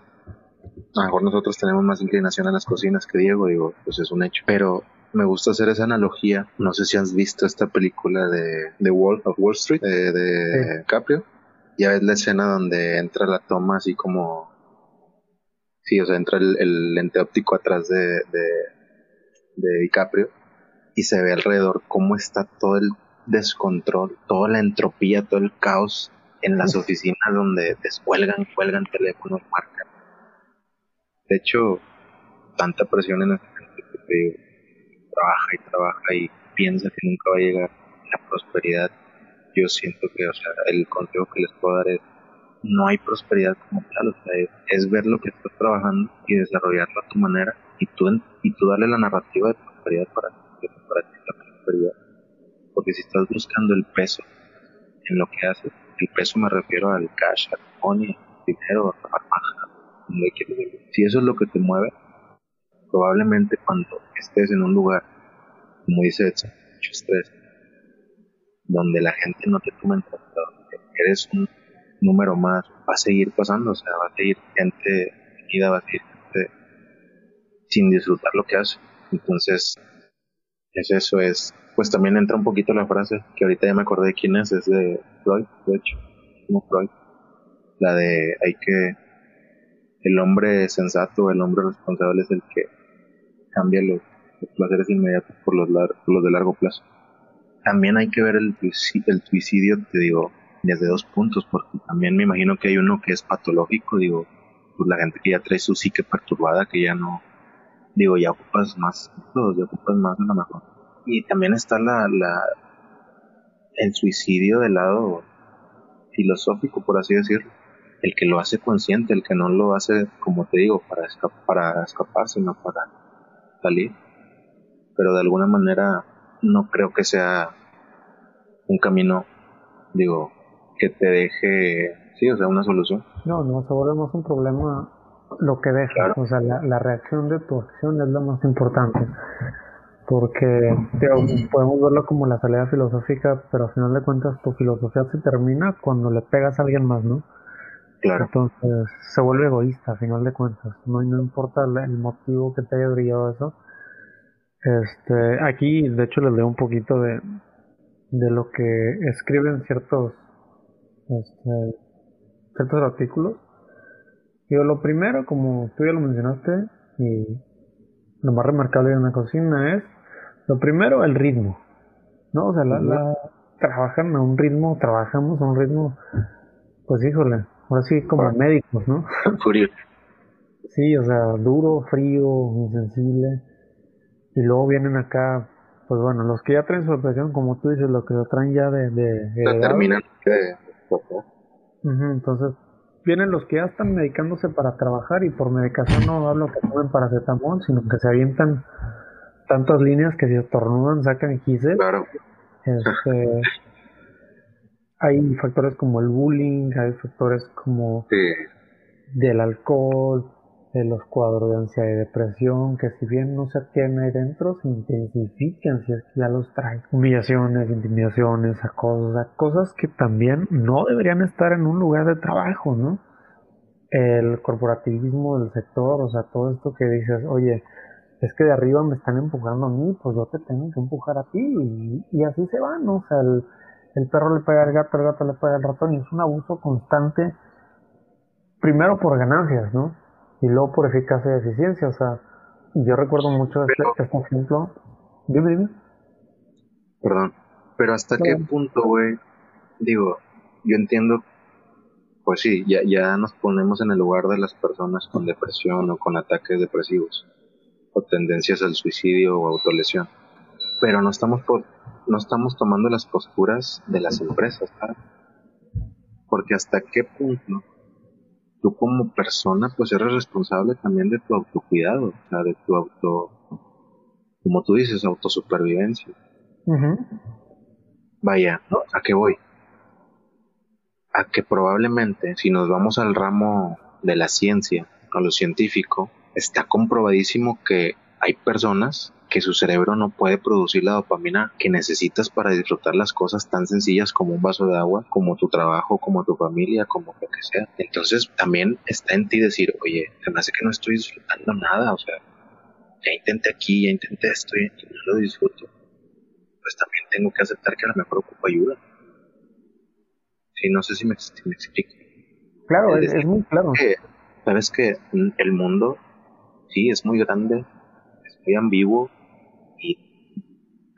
a lo mejor nosotros tenemos más inclinación a las cocinas que Diego, digo, pues es un hecho, pero me gusta hacer esa analogía. No sé si has visto esta película de The Wolf of Wall Street de, de Caprio. Ya ves la escena donde entra la toma así como... Sí, o sea, entra el, lente óptico atrás de, de, de DiCaprio y se ve alrededor cómo está todo el descontrol, toda la entropía, todo el caos en las oficinas donde descuelgan, cuelgan teléfonos, marcan. De hecho, tanta presión en este que trabaja y trabaja y piensa que nunca va a llegar la prosperidad, yo siento que, o sea, el consejo que les puedo dar es, no hay prosperidad como tal, o sea, es, ver lo que estás trabajando y desarrollarlo a tu manera y tú, y tú darle la narrativa de prosperidad para, para ti la prosperidad. Porque si estás buscando el peso en lo que haces, el peso me refiero al cash, al money, dinero, a la si eso es lo que te mueve, probablemente cuando estés en un lugar, como dice mucho estrés, donde la gente no te toma en cuenta, donde eres un número más, va a seguir pasando, o sea, va a seguir gente va a seguir gente sin disfrutar lo que hace. Entonces, es eso, es, pues también entra un poquito la frase, que ahorita ya me acordé de quién es, es de Freud, de hecho, como Freud, la de hay que, el hombre sensato, el hombre responsable es el que cambia los, placeres inmediatos por los, los de largo plazo. También hay que ver el, el suicidio, te digo, desde dos puntos, porque también me imagino que hay uno que es patológico, digo, pues la gente que ya trae su psique perturbada, que ya no, digo, ya ocupas más, ya ocupas más a lo mejor. Y también está la, la, el suicidio del lado filosófico, por así decirlo. El que lo hace consciente, el que no lo hace, como te digo, para, para escapar, sino para salir, pero de alguna manera no creo que sea un camino, digo, que te deje, sí, o sea, una solución. No, no, se vuelve más un problema lo que deja, o sea, la, reacción de tu acción es lo más importante, porque podemos verlo como la salida filosófica, pero al final de cuentas tu filosofía se termina cuando le pegas a alguien más, ¿no? Claro. Entonces se vuelve egoísta a final de cuentas. No, no importa el motivo que te haya brillado eso. Este, aquí de hecho les leo un poquito de, de lo que escriben ciertos este, ciertos artículos. Yo lo primero, como tú ya lo mencionaste, y lo más remarcable de una cocina es, lo primero, el ritmo. ¿No? O sea, la, trabajan a un ritmo, trabajamos a un ritmo, pues híjole, ahora sí como médicos, ¿no? Frío. sí, o sea, duro, frío, insensible. Y luego vienen acá, pues bueno, los que ya traen su depresión, como tú dices, los que lo traen ya de... de, de terminan de... entonces, vienen los que ya están medicándose para trabajar y por medicación no hablo que tomen paracetamol, sino que se avientan tantas líneas que si estornudan sacan gisel. Claro. Este, hay factores como el bullying, hay factores como del alcohol, de los cuadros de ansiedad y depresión, que si bien no se tienen ahí dentro, se intensifican si es que ya los traen. Humillaciones, intimidaciones, acosos, cosas que también no deberían estar en un lugar de trabajo, ¿no? El corporativismo del sector, o sea, todo esto que dices, oye, es que de arriba me están empujando a mí, pues yo te tengo que empujar a ti, y, así se van, ¿no? O sea, el, el perro le pega al gato, el gato le pega al ratón, y es un abuso constante, primero por ganancias, ¿no? Y luego por eficacia y eficiencia, o sea, yo recuerdo mucho este, este, ejemplo. Dime, dime. Perdón, pero hasta qué punto, güey, digo, yo entiendo, pues sí, ya, ya nos ponemos en el lugar de las personas con depresión o con ataques depresivos o tendencias al suicidio o autolesión. Pero no estamos por, no estamos tomando las posturas de las empresas, ¿sabes? Porque hasta qué punto tú como persona pues eres responsable también de tu autocuidado, o sea, de tu auto, como tú dices, autosupervivencia. Vaya, ¿a qué voy? A que probablemente si nos vamos al ramo de la ciencia, a lo científico, está comprobadísimo que hay personas que su cerebro no puede producir la dopamina que necesitas para disfrutar las cosas tan sencillas como un vaso de agua, como tu trabajo, como tu familia, como lo que sea. Entonces también está en ti decir, oye, se me hace que no estoy disfrutando nada, o sea, ya intenté aquí, ya intenté esto y no lo disfruto. Pues también tengo que aceptar que a lo mejor ocupo ayuda. Sí, no sé si me, explico. Claro, es, muy claro. Sabes que el mundo sí, es muy grande, es muy ambiguo y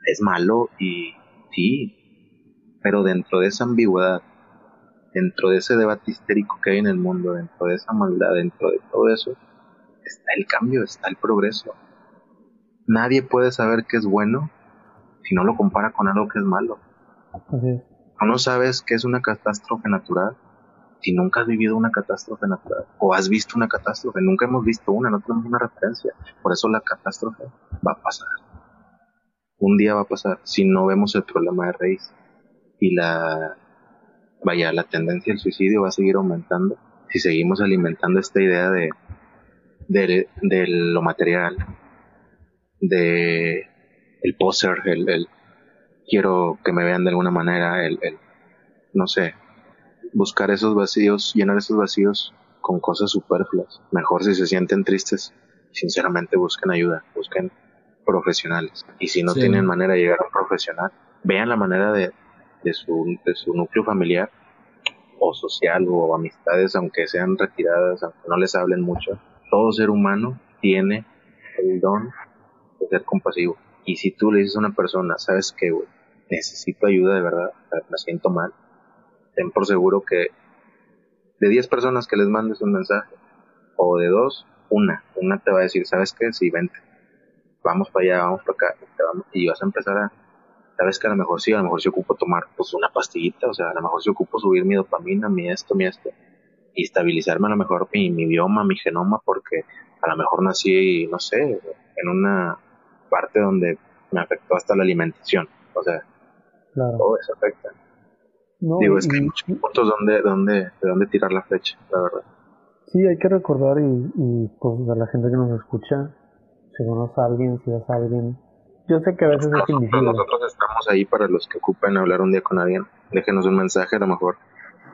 es malo y sí, pero dentro de esa ambigüedad, dentro de ese debate histérico que hay en el mundo, dentro de esa maldad, dentro de todo eso, está el cambio, está el progreso. Nadie puede saber qué es bueno si no lo compara con algo que es malo. no sabes qué es una catástrofe natural si nunca has vivido una catástrofe natural o has visto una catástrofe, nunca hemos visto una, no tenemos una referencia. Por eso la catástrofe va a pasar. Un día va a pasar si no vemos el problema de raíz. Y la, vaya, la tendencia al suicidio va a seguir aumentando si seguimos alimentando esta idea de, de, lo material, de el poser, el, el, quiero que me vean de alguna manera, el, el no sé, buscar esos vacíos, llenar esos vacíos con cosas superfluas. Mejor si se sienten tristes, sinceramente busquen ayuda, busquen profesionales. Y si no tienen manera de llegar a un profesional, vean la manera de, de, su, de su núcleo familiar o social o amistades, aunque sean retiradas, aunque no les hablen mucho. Todo ser humano tiene el don de ser compasivo. Y si tú le dices a una persona, ¿sabes qué, güey? Necesito ayuda de verdad, me siento mal, ten por seguro que de 10 personas que les mandes un mensaje, o de dos, una, una te va a decir, ¿sabes qué? Sí, vente, vamos para allá, vamos para acá, y vas a empezar a, sabes que a lo mejor sí, a lo mejor sí ocupo tomar pues una pastillita, o sea, a lo mejor sí ocupo subir mi dopamina, mi esto, mi esto, y estabilizarme a lo mejor mi, mi bioma, mi genoma, porque a lo mejor nací, no sé, en una parte donde me afectó hasta la alimentación, o sea, todo eso afecta. Digo, es que hay muchos puntos donde, donde, de donde tirar la flecha, la verdad. Sí, hay que recordar y, y pues a la gente que nos escucha, si conoces a alguien, si ves a alguien, yo sé que a veces es invisible. Nosotros estamos ahí para los que ocupen hablar un día con alguien. Déjenos un mensaje, a lo mejor.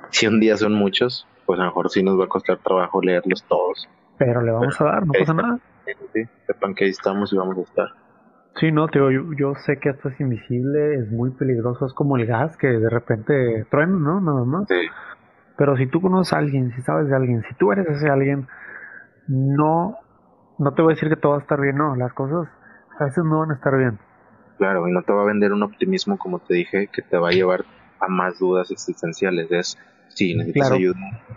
Si un día son muchos, pues a lo mejor sí nos va a costar trabajo leerlos todos. Pero le vamos a dar, no pasa nada. Sí, sepan que ahí estamos y vamos a estar. Sí, no, tío, yo, yo sé que esto es invisible, es muy peligroso, es como el gas que de repente truena, ¿no? Nada más. Sí. Pero si tú conoces a alguien, si sabes de alguien, si tú eres ese alguien, no, no te voy a decir que todo va a estar bien, no, las cosas a veces no van a estar bien. Claro, y no te va a vender un optimismo, como te dije, que te va a llevar a más dudas existenciales. Es, Sí, necesitas Claro. ayuda.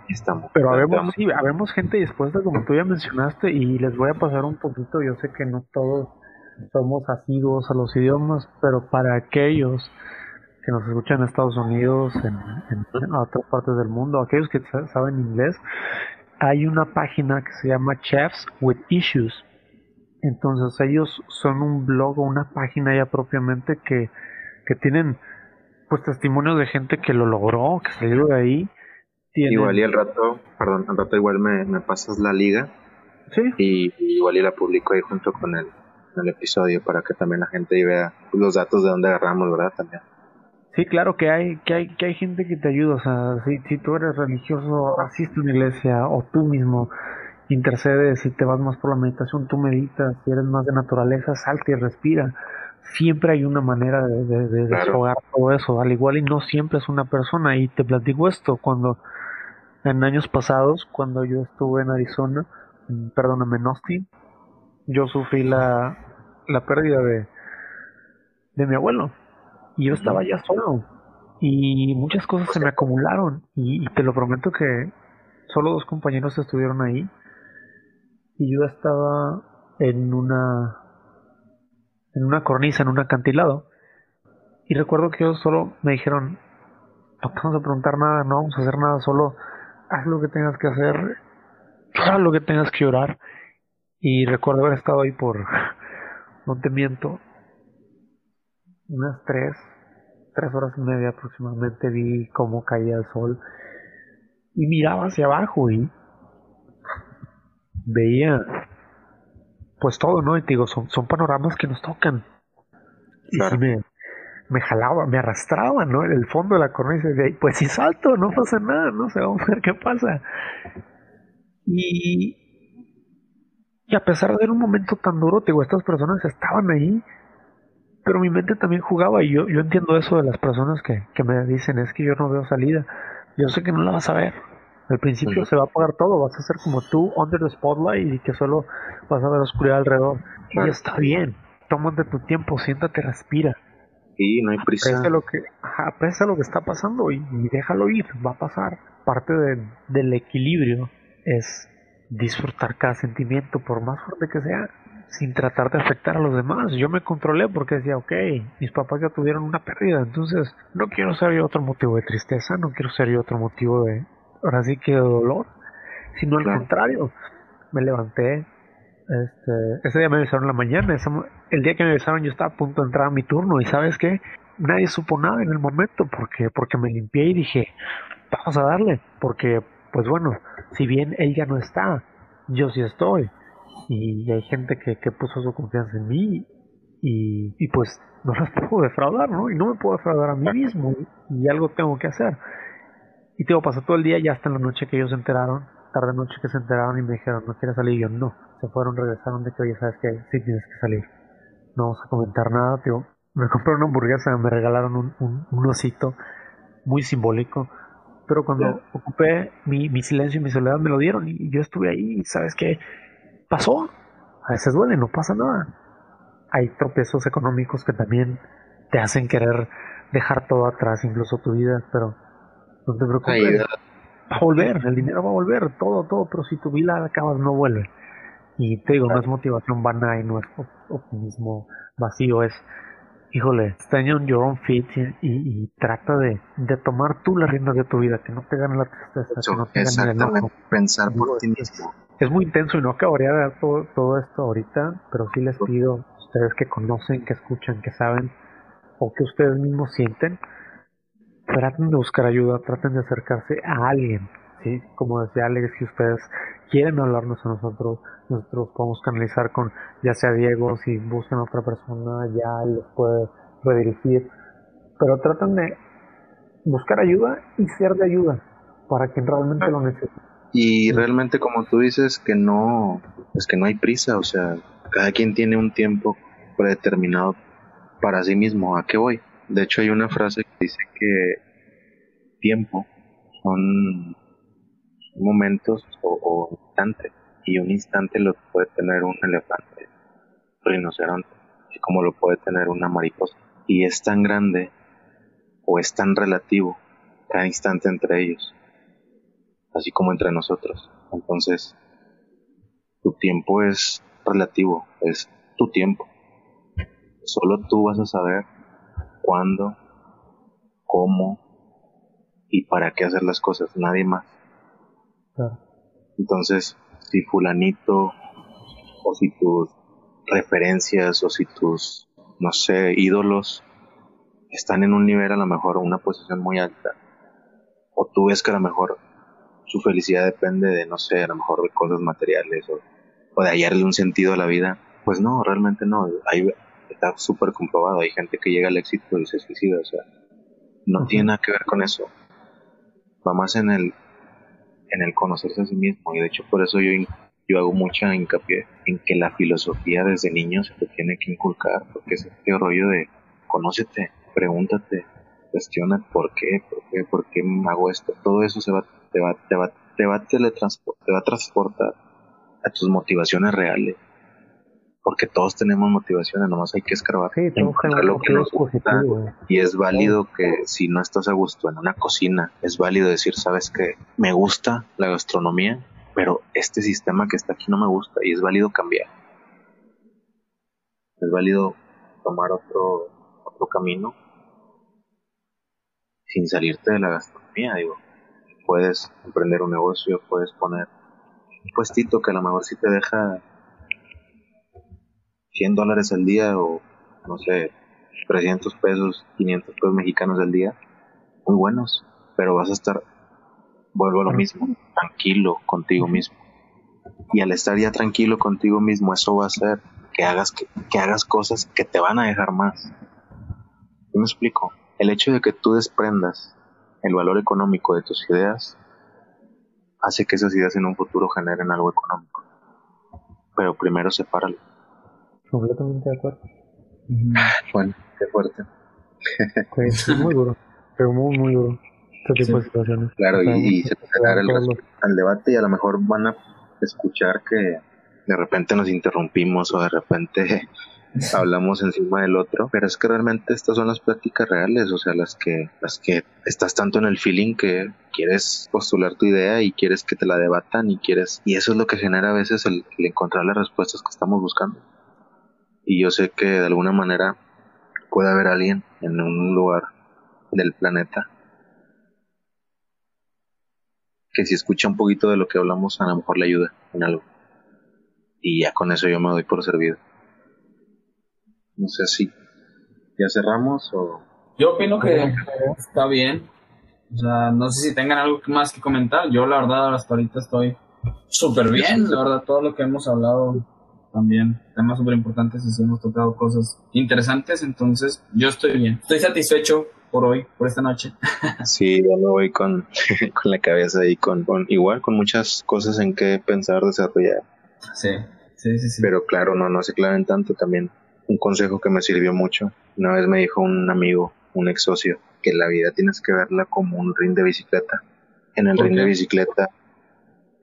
Estamos. Pero habemos, sí, habemos gente dispuesta, como tú ya mencionaste, y les voy a pasar un poquito. Yo sé que no todos somos asiduos a los idiomas, pero para aquellos que nos escuchan en Estados Unidos, en, en- en otras partes del mundo, aquellos que sa- saben inglés, hay una página que se llama Chefs with Issues. Entonces ellos son un blog o una página ya propiamente que, que tienen pues testimonios de gente que lo logró, que salió de ahí. Tienen- Igual y al rato, perdón, al rato igual me, me pasas la liga Sí, y, y igual y la publico ahí junto con el, el episodio para que también la gente vea los datos de dónde agarramos, ¿verdad? También. Sí, claro que hay, que hay, que hay gente que te ayuda. O sea, si, si tú eres religioso, asiste a una iglesia o tú mismo intercedes y te vas más por la meditación, tú meditas. Si eres más de naturaleza, salte y respira. Siempre hay una manera de, de, de Claro. desfogar todo eso. Al igual y no siempre es una persona. Y te platico esto, cuando en años pasados, cuando yo estuve en Arizona, perdóname, en Austin, yo sufrí la, la pérdida de, de mi abuelo. Y yo estaba ya solo. Y muchas cosas se me acumularon. Y, y te lo prometo que solo dos compañeros estuvieron ahí. Y yo estaba en una en una cornisa, en un acantilado. Y recuerdo que ellos solo me dijeron, no te vamos a preguntar nada, no vamos a hacer nada, solo haz lo que tengas que hacer, llora lo que tengas que llorar. Y recuerdo haber estado ahí por, no te miento, unas tres, tres horas y media aproximadamente vi cómo caía el sol y miraba hacia abajo y veía pues todo, ¿no? Y te digo, son, son panoramas que nos tocan. Y Claro. sí me, me jalaba, me arrastraba, ¿no? En el fondo de la cornisa y pues si salto, no pasa nada, no sé, vamos a ver qué pasa. Y, y a pesar de un momento tan duro, te digo, estas personas estaban ahí, pero mi mente también jugaba y yo, yo entiendo eso de las personas que, que me dicen, es que yo no veo salida. Yo sé que no la vas a ver. Al principio se va a apagar todo, vas a ser como tú, under the spotlight, y que solo vas a ver oscuridad alrededor. Y está bien, tómate tu tiempo, siéntate, respira. Y no hay prisa. Aprecia lo que, lo que está pasando y, y déjalo ir, va a pasar. Parte de- del equilibrio es disfrutar cada sentimiento, por más fuerte que sea, sin tratar de afectar a los demás. Yo me controlé porque decía, ok, mis papás ya tuvieron una pérdida, entonces no quiero ser yo otro motivo de tristeza, no quiero ser yo otro motivo de, ahora sí que de dolor, sino al Claro. contrario, me levanté, este, ese día me avisaron en la mañana, ese el día que me avisaron yo estaba a punto de entrar a mi turno y sabes qué, nadie supo nada en el momento porque, porque me limpié y dije, vamos a darle, porque pues bueno, si bien él ya no está, yo sí estoy y hay gente que, que puso su confianza en mí y, y pues no las puedo defraudar, ¿no? Y no me puedo defraudar a mí mismo y, algo tengo que hacer. Y te digo, pasó todo el día y hasta en la noche que ellos se enteraron, tarde noche que se enteraron y me dijeron, ¿no quieres salir? Y yo, no. Se fueron, regresaron de que, oye, ¿sabes qué? Sí tienes que salir. No vamos a comentar nada, tío. Me compré una hamburguesa, me regalaron un, un, un osito muy simbólico. Pero cuando ocupé mi, mi silencio y mi soledad, me lo dieron y yo estuve ahí y ¿sabes qué? Pasó. A veces duele, no pasa nada. Hay tropiezos económicos que también te hacen querer dejar todo atrás, incluso tu vida, pero no te preocupes va a volver, el dinero va a volver, todo, todo, pero si tu vida acabas no vuelve. Y te digo, no es motivación vana y no es op- optimismo vacío, es, híjole, stand on your own feet y, y- y trata de, de tomar tú las riendas de tu vida, que no te gane la tristeza, Eso, que no te gane el enojo. Pensar por ti mismo. Es muy intenso y no acabaría de dar todo, todo esto ahorita, pero sí les pido a ustedes que conocen, que escuchan, que saben o que ustedes mismos sienten, traten de buscar ayuda, traten de acercarse a alguien, ¿sí? Como decía Alex, si ustedes quieren hablarnos a nosotros, nosotros podemos canalizar con ya sea Diego, si buscan a otra persona, ya les puede redirigir, pero traten de buscar ayuda y ser de ayuda para quien realmente lo necesite. Y realmente, como tú dices, que no, pues que no hay prisa, o sea, cada quien tiene un tiempo predeterminado para sí mismo. ¿A qué voy? De hecho, hay una frase que dice que tiempo son momentos o, instantes, y un instante lo puede tener un elefante, rinoceronte, así como lo puede tener una mariposa. Y es tan grande o es tan relativo cada instante entre ellos así como entre nosotros. Entonces, tu tiempo es relativo, es tu tiempo. Solo tú vas a saber cuándo, cómo y para qué hacer las cosas, nadie más. Entonces, si fulanito o si tus referencias o si tus, no sé, ídolos están en un nivel a lo mejor, una posición muy alta, o tú ves que a lo mejor su felicidad depende de, no sé, a lo mejor de cosas materiales o, de hallarle un sentido a la vida, pues no, realmente no. Hay, está súper comprobado. Hay gente que llega al éxito y se suicida, o sea, no tiene nada que ver con eso. Va más en el, en el conocerse a sí mismo y de hecho por eso yo, yo hago mucha hincapié en que la filosofía desde niño se te tiene que inculcar, porque es este rollo de conócete, pregúntate, cuestiona por qué, por qué, por qué hago esto. Todo eso se va, te va, te va, te va, te va a transportar a tus motivaciones reales. Porque todos tenemos motivaciones, nomás hay que escarbar, sí, encontrar lo que nos gusta. Y es válido que si no estás a gusto en una cocina, es válido decir, sabes que me gusta la gastronomía, pero este sistema que está aquí no me gusta y es válido cambiar. Es válido tomar otro, otro camino sin salirte de la gastronomía, digo. Puedes emprender un negocio, puedes poner un puestito que a lo mejor sí te deja 100 dólares al día o, no sé, 300 pesos, 500 pesos mexicanos al día, muy buenos, pero vas a estar, vuelvo a lo mismo, tranquilo contigo mismo. Y al estar ya tranquilo contigo mismo, eso va a hacer que hagas, que, que hagas cosas que te van a dejar más. ¿Yo me explico? El hecho de que tú desprendas el valor económico de tus ideas hace que esas ideas en un futuro generen algo económico. Pero primero sepáralo. Completamente de acuerdo. Bueno, qué fuerte. es muy duro, pero muy, muy duro. Este tipo de situaciones. Claro, y, se puede dar al debate y a lo mejor van a escuchar que de repente nos interrumpimos o de repente hablamos encima del otro, pero es que realmente estas son las prácticas reales, o sea, las que, las que estás tanto en el feeling que quieres postular tu idea y quieres que te la debatan y quieres, y eso es lo que genera a veces el, encontrar las respuestas que estamos buscando. Y yo sé que de alguna manera puede haber alguien en un lugar del planeta que si escucha un poquito de lo que hablamos a lo mejor le ayuda en algo. Y ya con eso yo me doy por servido. No sé si ya cerramos o... Yo opino que está bien. O sea, no sé si tengan algo más que comentar. Yo la verdad hasta ahorita estoy súper bien. La verdad, todo lo que hemos hablado también, temas súper importantes y sí hemos tocado cosas interesantes. Entonces, yo estoy bien. Estoy satisfecho por hoy, por esta noche. sí, yo me voy con, con la cabeza y con, con, igual con muchas cosas en que pensar, desarrollar. Sí, sí, sí. sí. Pero claro, no, no se claven tanto también un consejo que me sirvió mucho. Una vez me dijo un amigo, un ex socio, que la vida tienes que verla como un ring de bicicleta. En el ring de bicicleta,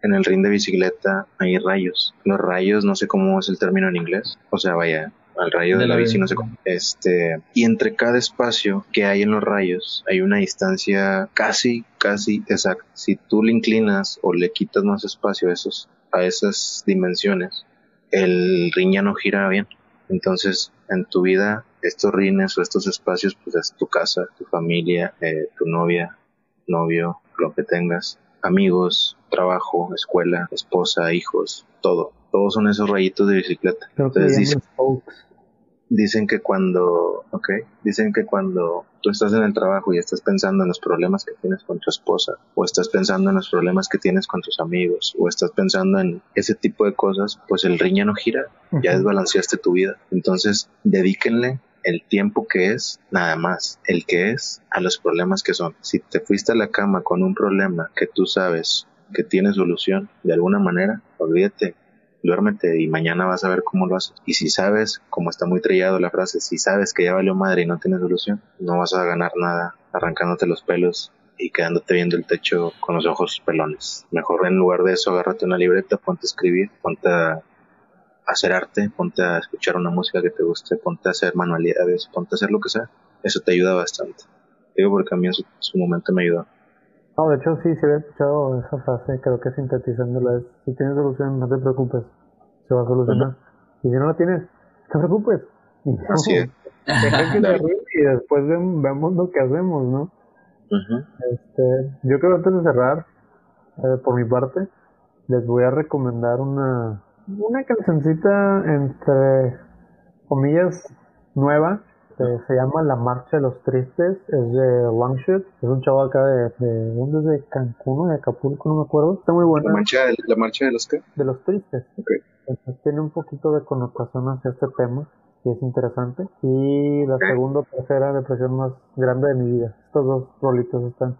en el ring de bicicleta hay rayos. Los rayos, no sé cómo es el término en inglés. O sea, vaya, al rayo de, la bici, no sé cómo. Este, y entre cada espacio que hay en los rayos hay una distancia casi, casi exacta. Si tú le inclinas o le quitas más espacio a esos, a esas dimensiones, el ring ya no gira bien. Entonces, en tu vida, estos rines o estos espacios, pues es tu casa, tu familia, eh, tu novia, novio, lo que tengas, amigos, trabajo, escuela, esposa, hijos, todo. Todos son esos rayitos de bicicleta. Entonces dicen que cuando, ok, dicen que cuando tú estás en el trabajo y estás pensando en los problemas que tienes con tu esposa, o estás pensando en los problemas que tienes con tus amigos, o estás pensando en ese tipo de cosas, pues el ring ya no gira, ya desbalanceaste tu vida. Entonces, dedíquenle el tiempo que es, nada más, el que es a los problemas que son. Si te fuiste a la cama con un problema que tú sabes que tiene solución de alguna manera, olvídate, duérmete y mañana vas a ver cómo lo haces. Y si sabes, como está muy trillado la frase, si sabes que ya valió madre y no tienes solución, no vas a ganar nada arrancándote los pelos y quedándote viendo el techo con los ojos pelones. Mejor en lugar de eso, agárrate una libreta, ponte a escribir, ponte a hacer arte, ponte a escuchar una música que te guste, ponte a hacer manualidades, ponte a hacer lo que sea. Eso te ayuda bastante. Digo porque a mí en su, momento me ayudó. No, de hecho sí, sí había escuchado esa frase, creo que sintetizándola es, si tienes solución, no te preocupes, se va a solucionar. Y si no la tienes, no te preocupes. Así es. que y después ve- vemos lo que hacemos, ¿no? Este, yo creo antes de cerrar, eh, por mi parte, les voy a recomendar una, una cancioncita entre comillas nueva, que se llama La Marcha de los Tristes, es de Longshot, es un chavo acá de, de ¿dónde es? De Cancún o de Acapulco, no me acuerdo, está muy La buena, marcha, de- la marcha de los de los tristes. Entonces, tiene un poquito de connotación hacia este tema y es interesante. Y la segunda o tercera depresión más grande de mi vida. Estos dos rolitos están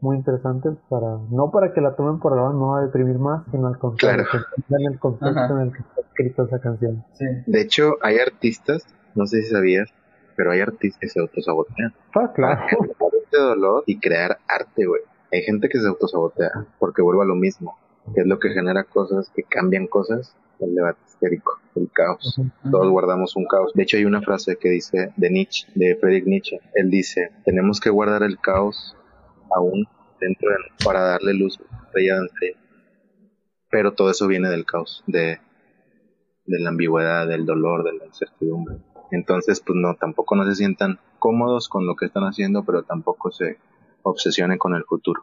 muy interesantes para, no para que la tomen por el lado no a deprimir más, sino al contrario, Claro. entiendan el contexto Ajá. en el que está escrita esa canción. Sí. De hecho, hay artistas, no sé si sabías, pero hay artistas que se autosabotean. Ah, claro. Para este dolor y crear arte, güey. Hay gente que se autosabotea porque vuelve a lo mismo, que es lo que genera cosas, que cambian cosas, el debate histérico, el caos. Todos guardamos un caos. De hecho, hay una frase que dice de Nietzsche, de Friedrich Nietzsche. Él dice, tenemos que guardar el caos aún dentro de para darle luz a la estrella danzarina. Pero todo eso viene del caos, de, de la ambigüedad, del dolor, de la incertidumbre. Entonces, pues no, tampoco no se sientan cómodos con lo que están haciendo, pero tampoco se obsesionen con el futuro.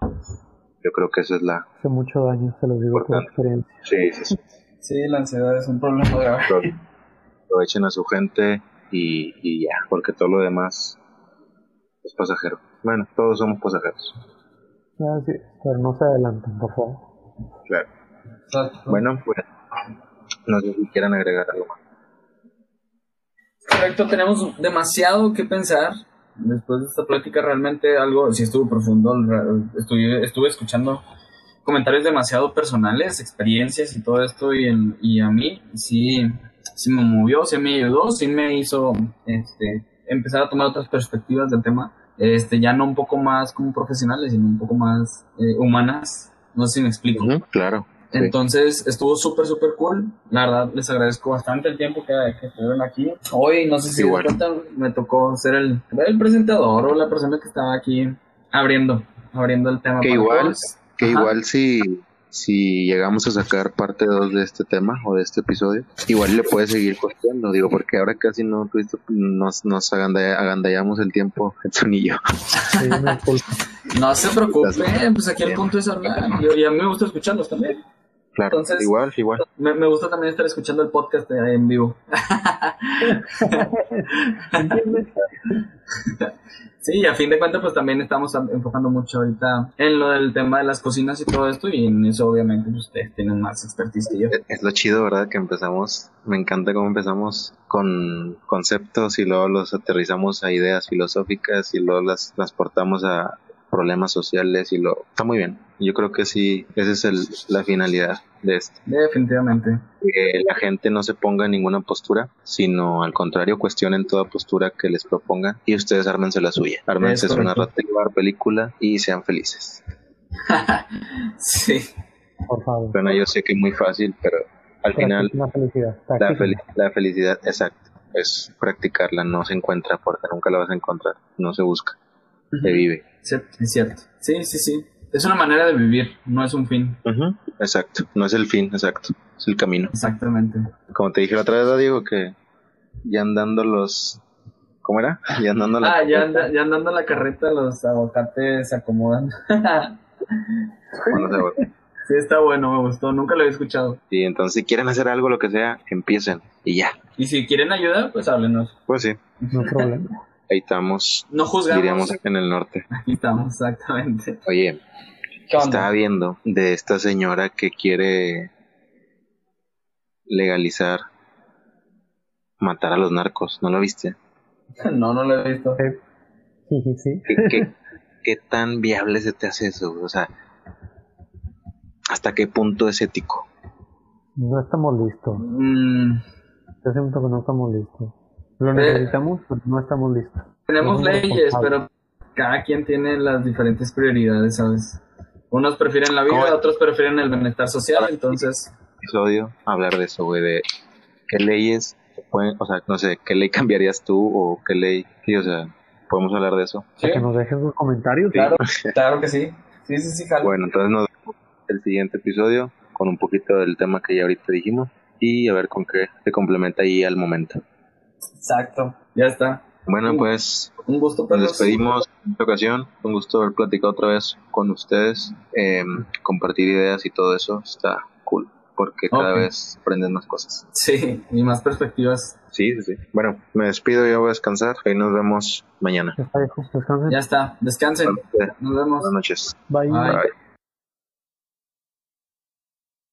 Yo creo que esa es la... Hace mucho daño, se los digo por experiencia. Sí, sí, sí. Sí, la ansiedad es un problema grave. Pero aprovechen a su gente y, y ya, porque todo lo demás es pasajero. Bueno, todos somos pasajeros. Ah, sí, pero no se adelanten, por favor. Claro. Exacto. Bueno, pues no sé si quieran agregar algo más. Correcto, tenemos demasiado que pensar. Después de esta plática, realmente algo, sí estuvo profundo. re- Estuve, estuve escuchando comentarios demasiado personales, experiencias y todo esto. Y, y a mí, sí, sí me movió, sí me ayudó, sí me hizo este, empezar a tomar otras perspectivas del tema. Este, ya no un poco más como profesionales, sino un poco más eh, humanas. No sé si me explico. Claro. Entonces estuvo súper, súper cool. La verdad, les agradezco bastante el tiempo que, que estuvieron aquí. Hoy, no sé si dan cuenta, me tocó ser el, el presentador o la persona que estaba aquí abriendo, abriendo el tema. Que para igual- todos. Que Ajá. igual si, si llegamos a sacar parte 2 de este tema o de este episodio, igual le puedes seguir costeando, digo, porque ahora casi no tuviste- nos, nos aganda- agandallamos el tiempo, Edson y yo. Sí. No se preocupe, pues aquí el punto es hablar. Yo- Y a mí me gusta escucharlos también. Claro, Entonces- igual, igual. Me, me gusta también estar escuchando el podcast en vivo. ¿Entiendes? Sí, y a fin de cuentas, pues también estamos am- enfocando mucho ahorita en lo del tema de las cocinas y todo esto, y en eso obviamente pues, ustedes tienen más expertise que yo. Es- Es lo chido, ¿verdad? Que empezamos, me encanta cómo empezamos con conceptos y luego los aterrizamos a ideas filosóficas y luego las transportamos a problemas sociales y lo está muy bien. Yo creo que sí, esa es el, la finalidad de esto. Definitivamente. Que la gente no se ponga en ninguna postura, sino al contrario, cuestionen toda postura que les propongan y ustedes ármense la suya. Ármense su narrativa, película y sean felices. Sí, Por favor. Bueno, yo sé que es muy fácil, pero al final la felicidad. La, practiquen. fel- la felicidad, exacto, es practicarla, no se encuentra porque nunca la vas a encontrar, no se busca, se vive. sí, es cierto. Sí, sí, sí. Es una manera de vivir, no es un fin. Exacto, no es el fin, exacto, es el camino. Exactamente. Como te dije la otra vez, ¿no, Diego, que ya andando los... ¿Cómo era? Ya andando la... Ah, ya, anda- ya andando la carreta, los aguacates se acomodan. Bueno, sí, está bueno, me gustó. Nunca lo había escuchado. Y entonces si quieren hacer algo, lo que sea, empiecen y ya. Y si quieren ayuda, pues háblenos. Pues sí, No hay problema. Ahí estamos, No juzgamos. diríamos en el norte. Aquí estamos, exactamente. Oye, ¿Qué onda? estaba viendo de esta señora que quiere legalizar matar a los narcos, ¿no lo viste? No, no lo he visto. Sí, sí, sí. ¿Qué, qué, qué tan viable se te hace eso? O sea, ¿hasta qué punto es ético? No estamos listos. Mm, Yo siento que no estamos listos. Lo Eh. necesitamos, pero no estamos listos. tenemos Somos leyes, pero cada quien tiene las diferentes prioridades, ¿sabes? Unos prefieren la vida, ¿Cómo? otros prefieren el bienestar social, entonces... Episodio, hablar de eso, güey, de qué leyes pueden, o sea, no sé, qué ley cambiarías tú o qué ley, sí, o sea, podemos hablar de eso. Sí, Que nos dejen sus comentarios. claro, claro que sí. Sí, sí, sí, jalo. Bueno, entonces nos vemos el siguiente episodio con un poquito del tema que ya ahorita dijimos y a ver con qué se complementa ahí al momento. Exacto, ya está. Bueno, pues Un gusto, nos despedimos en esta ocasión. Un gusto haber platicado otra vez con ustedes. Eh, compartir ideas y todo eso está cool porque cada vez aprenden más cosas. Sí, y más perspectivas. Sí, sí, sí. Bueno, me despido, ya voy a descansar. Ahí nos vemos mañana. Ya está. Descansen. Buenas Nos vemos. noches. Bye. Bye. Bye.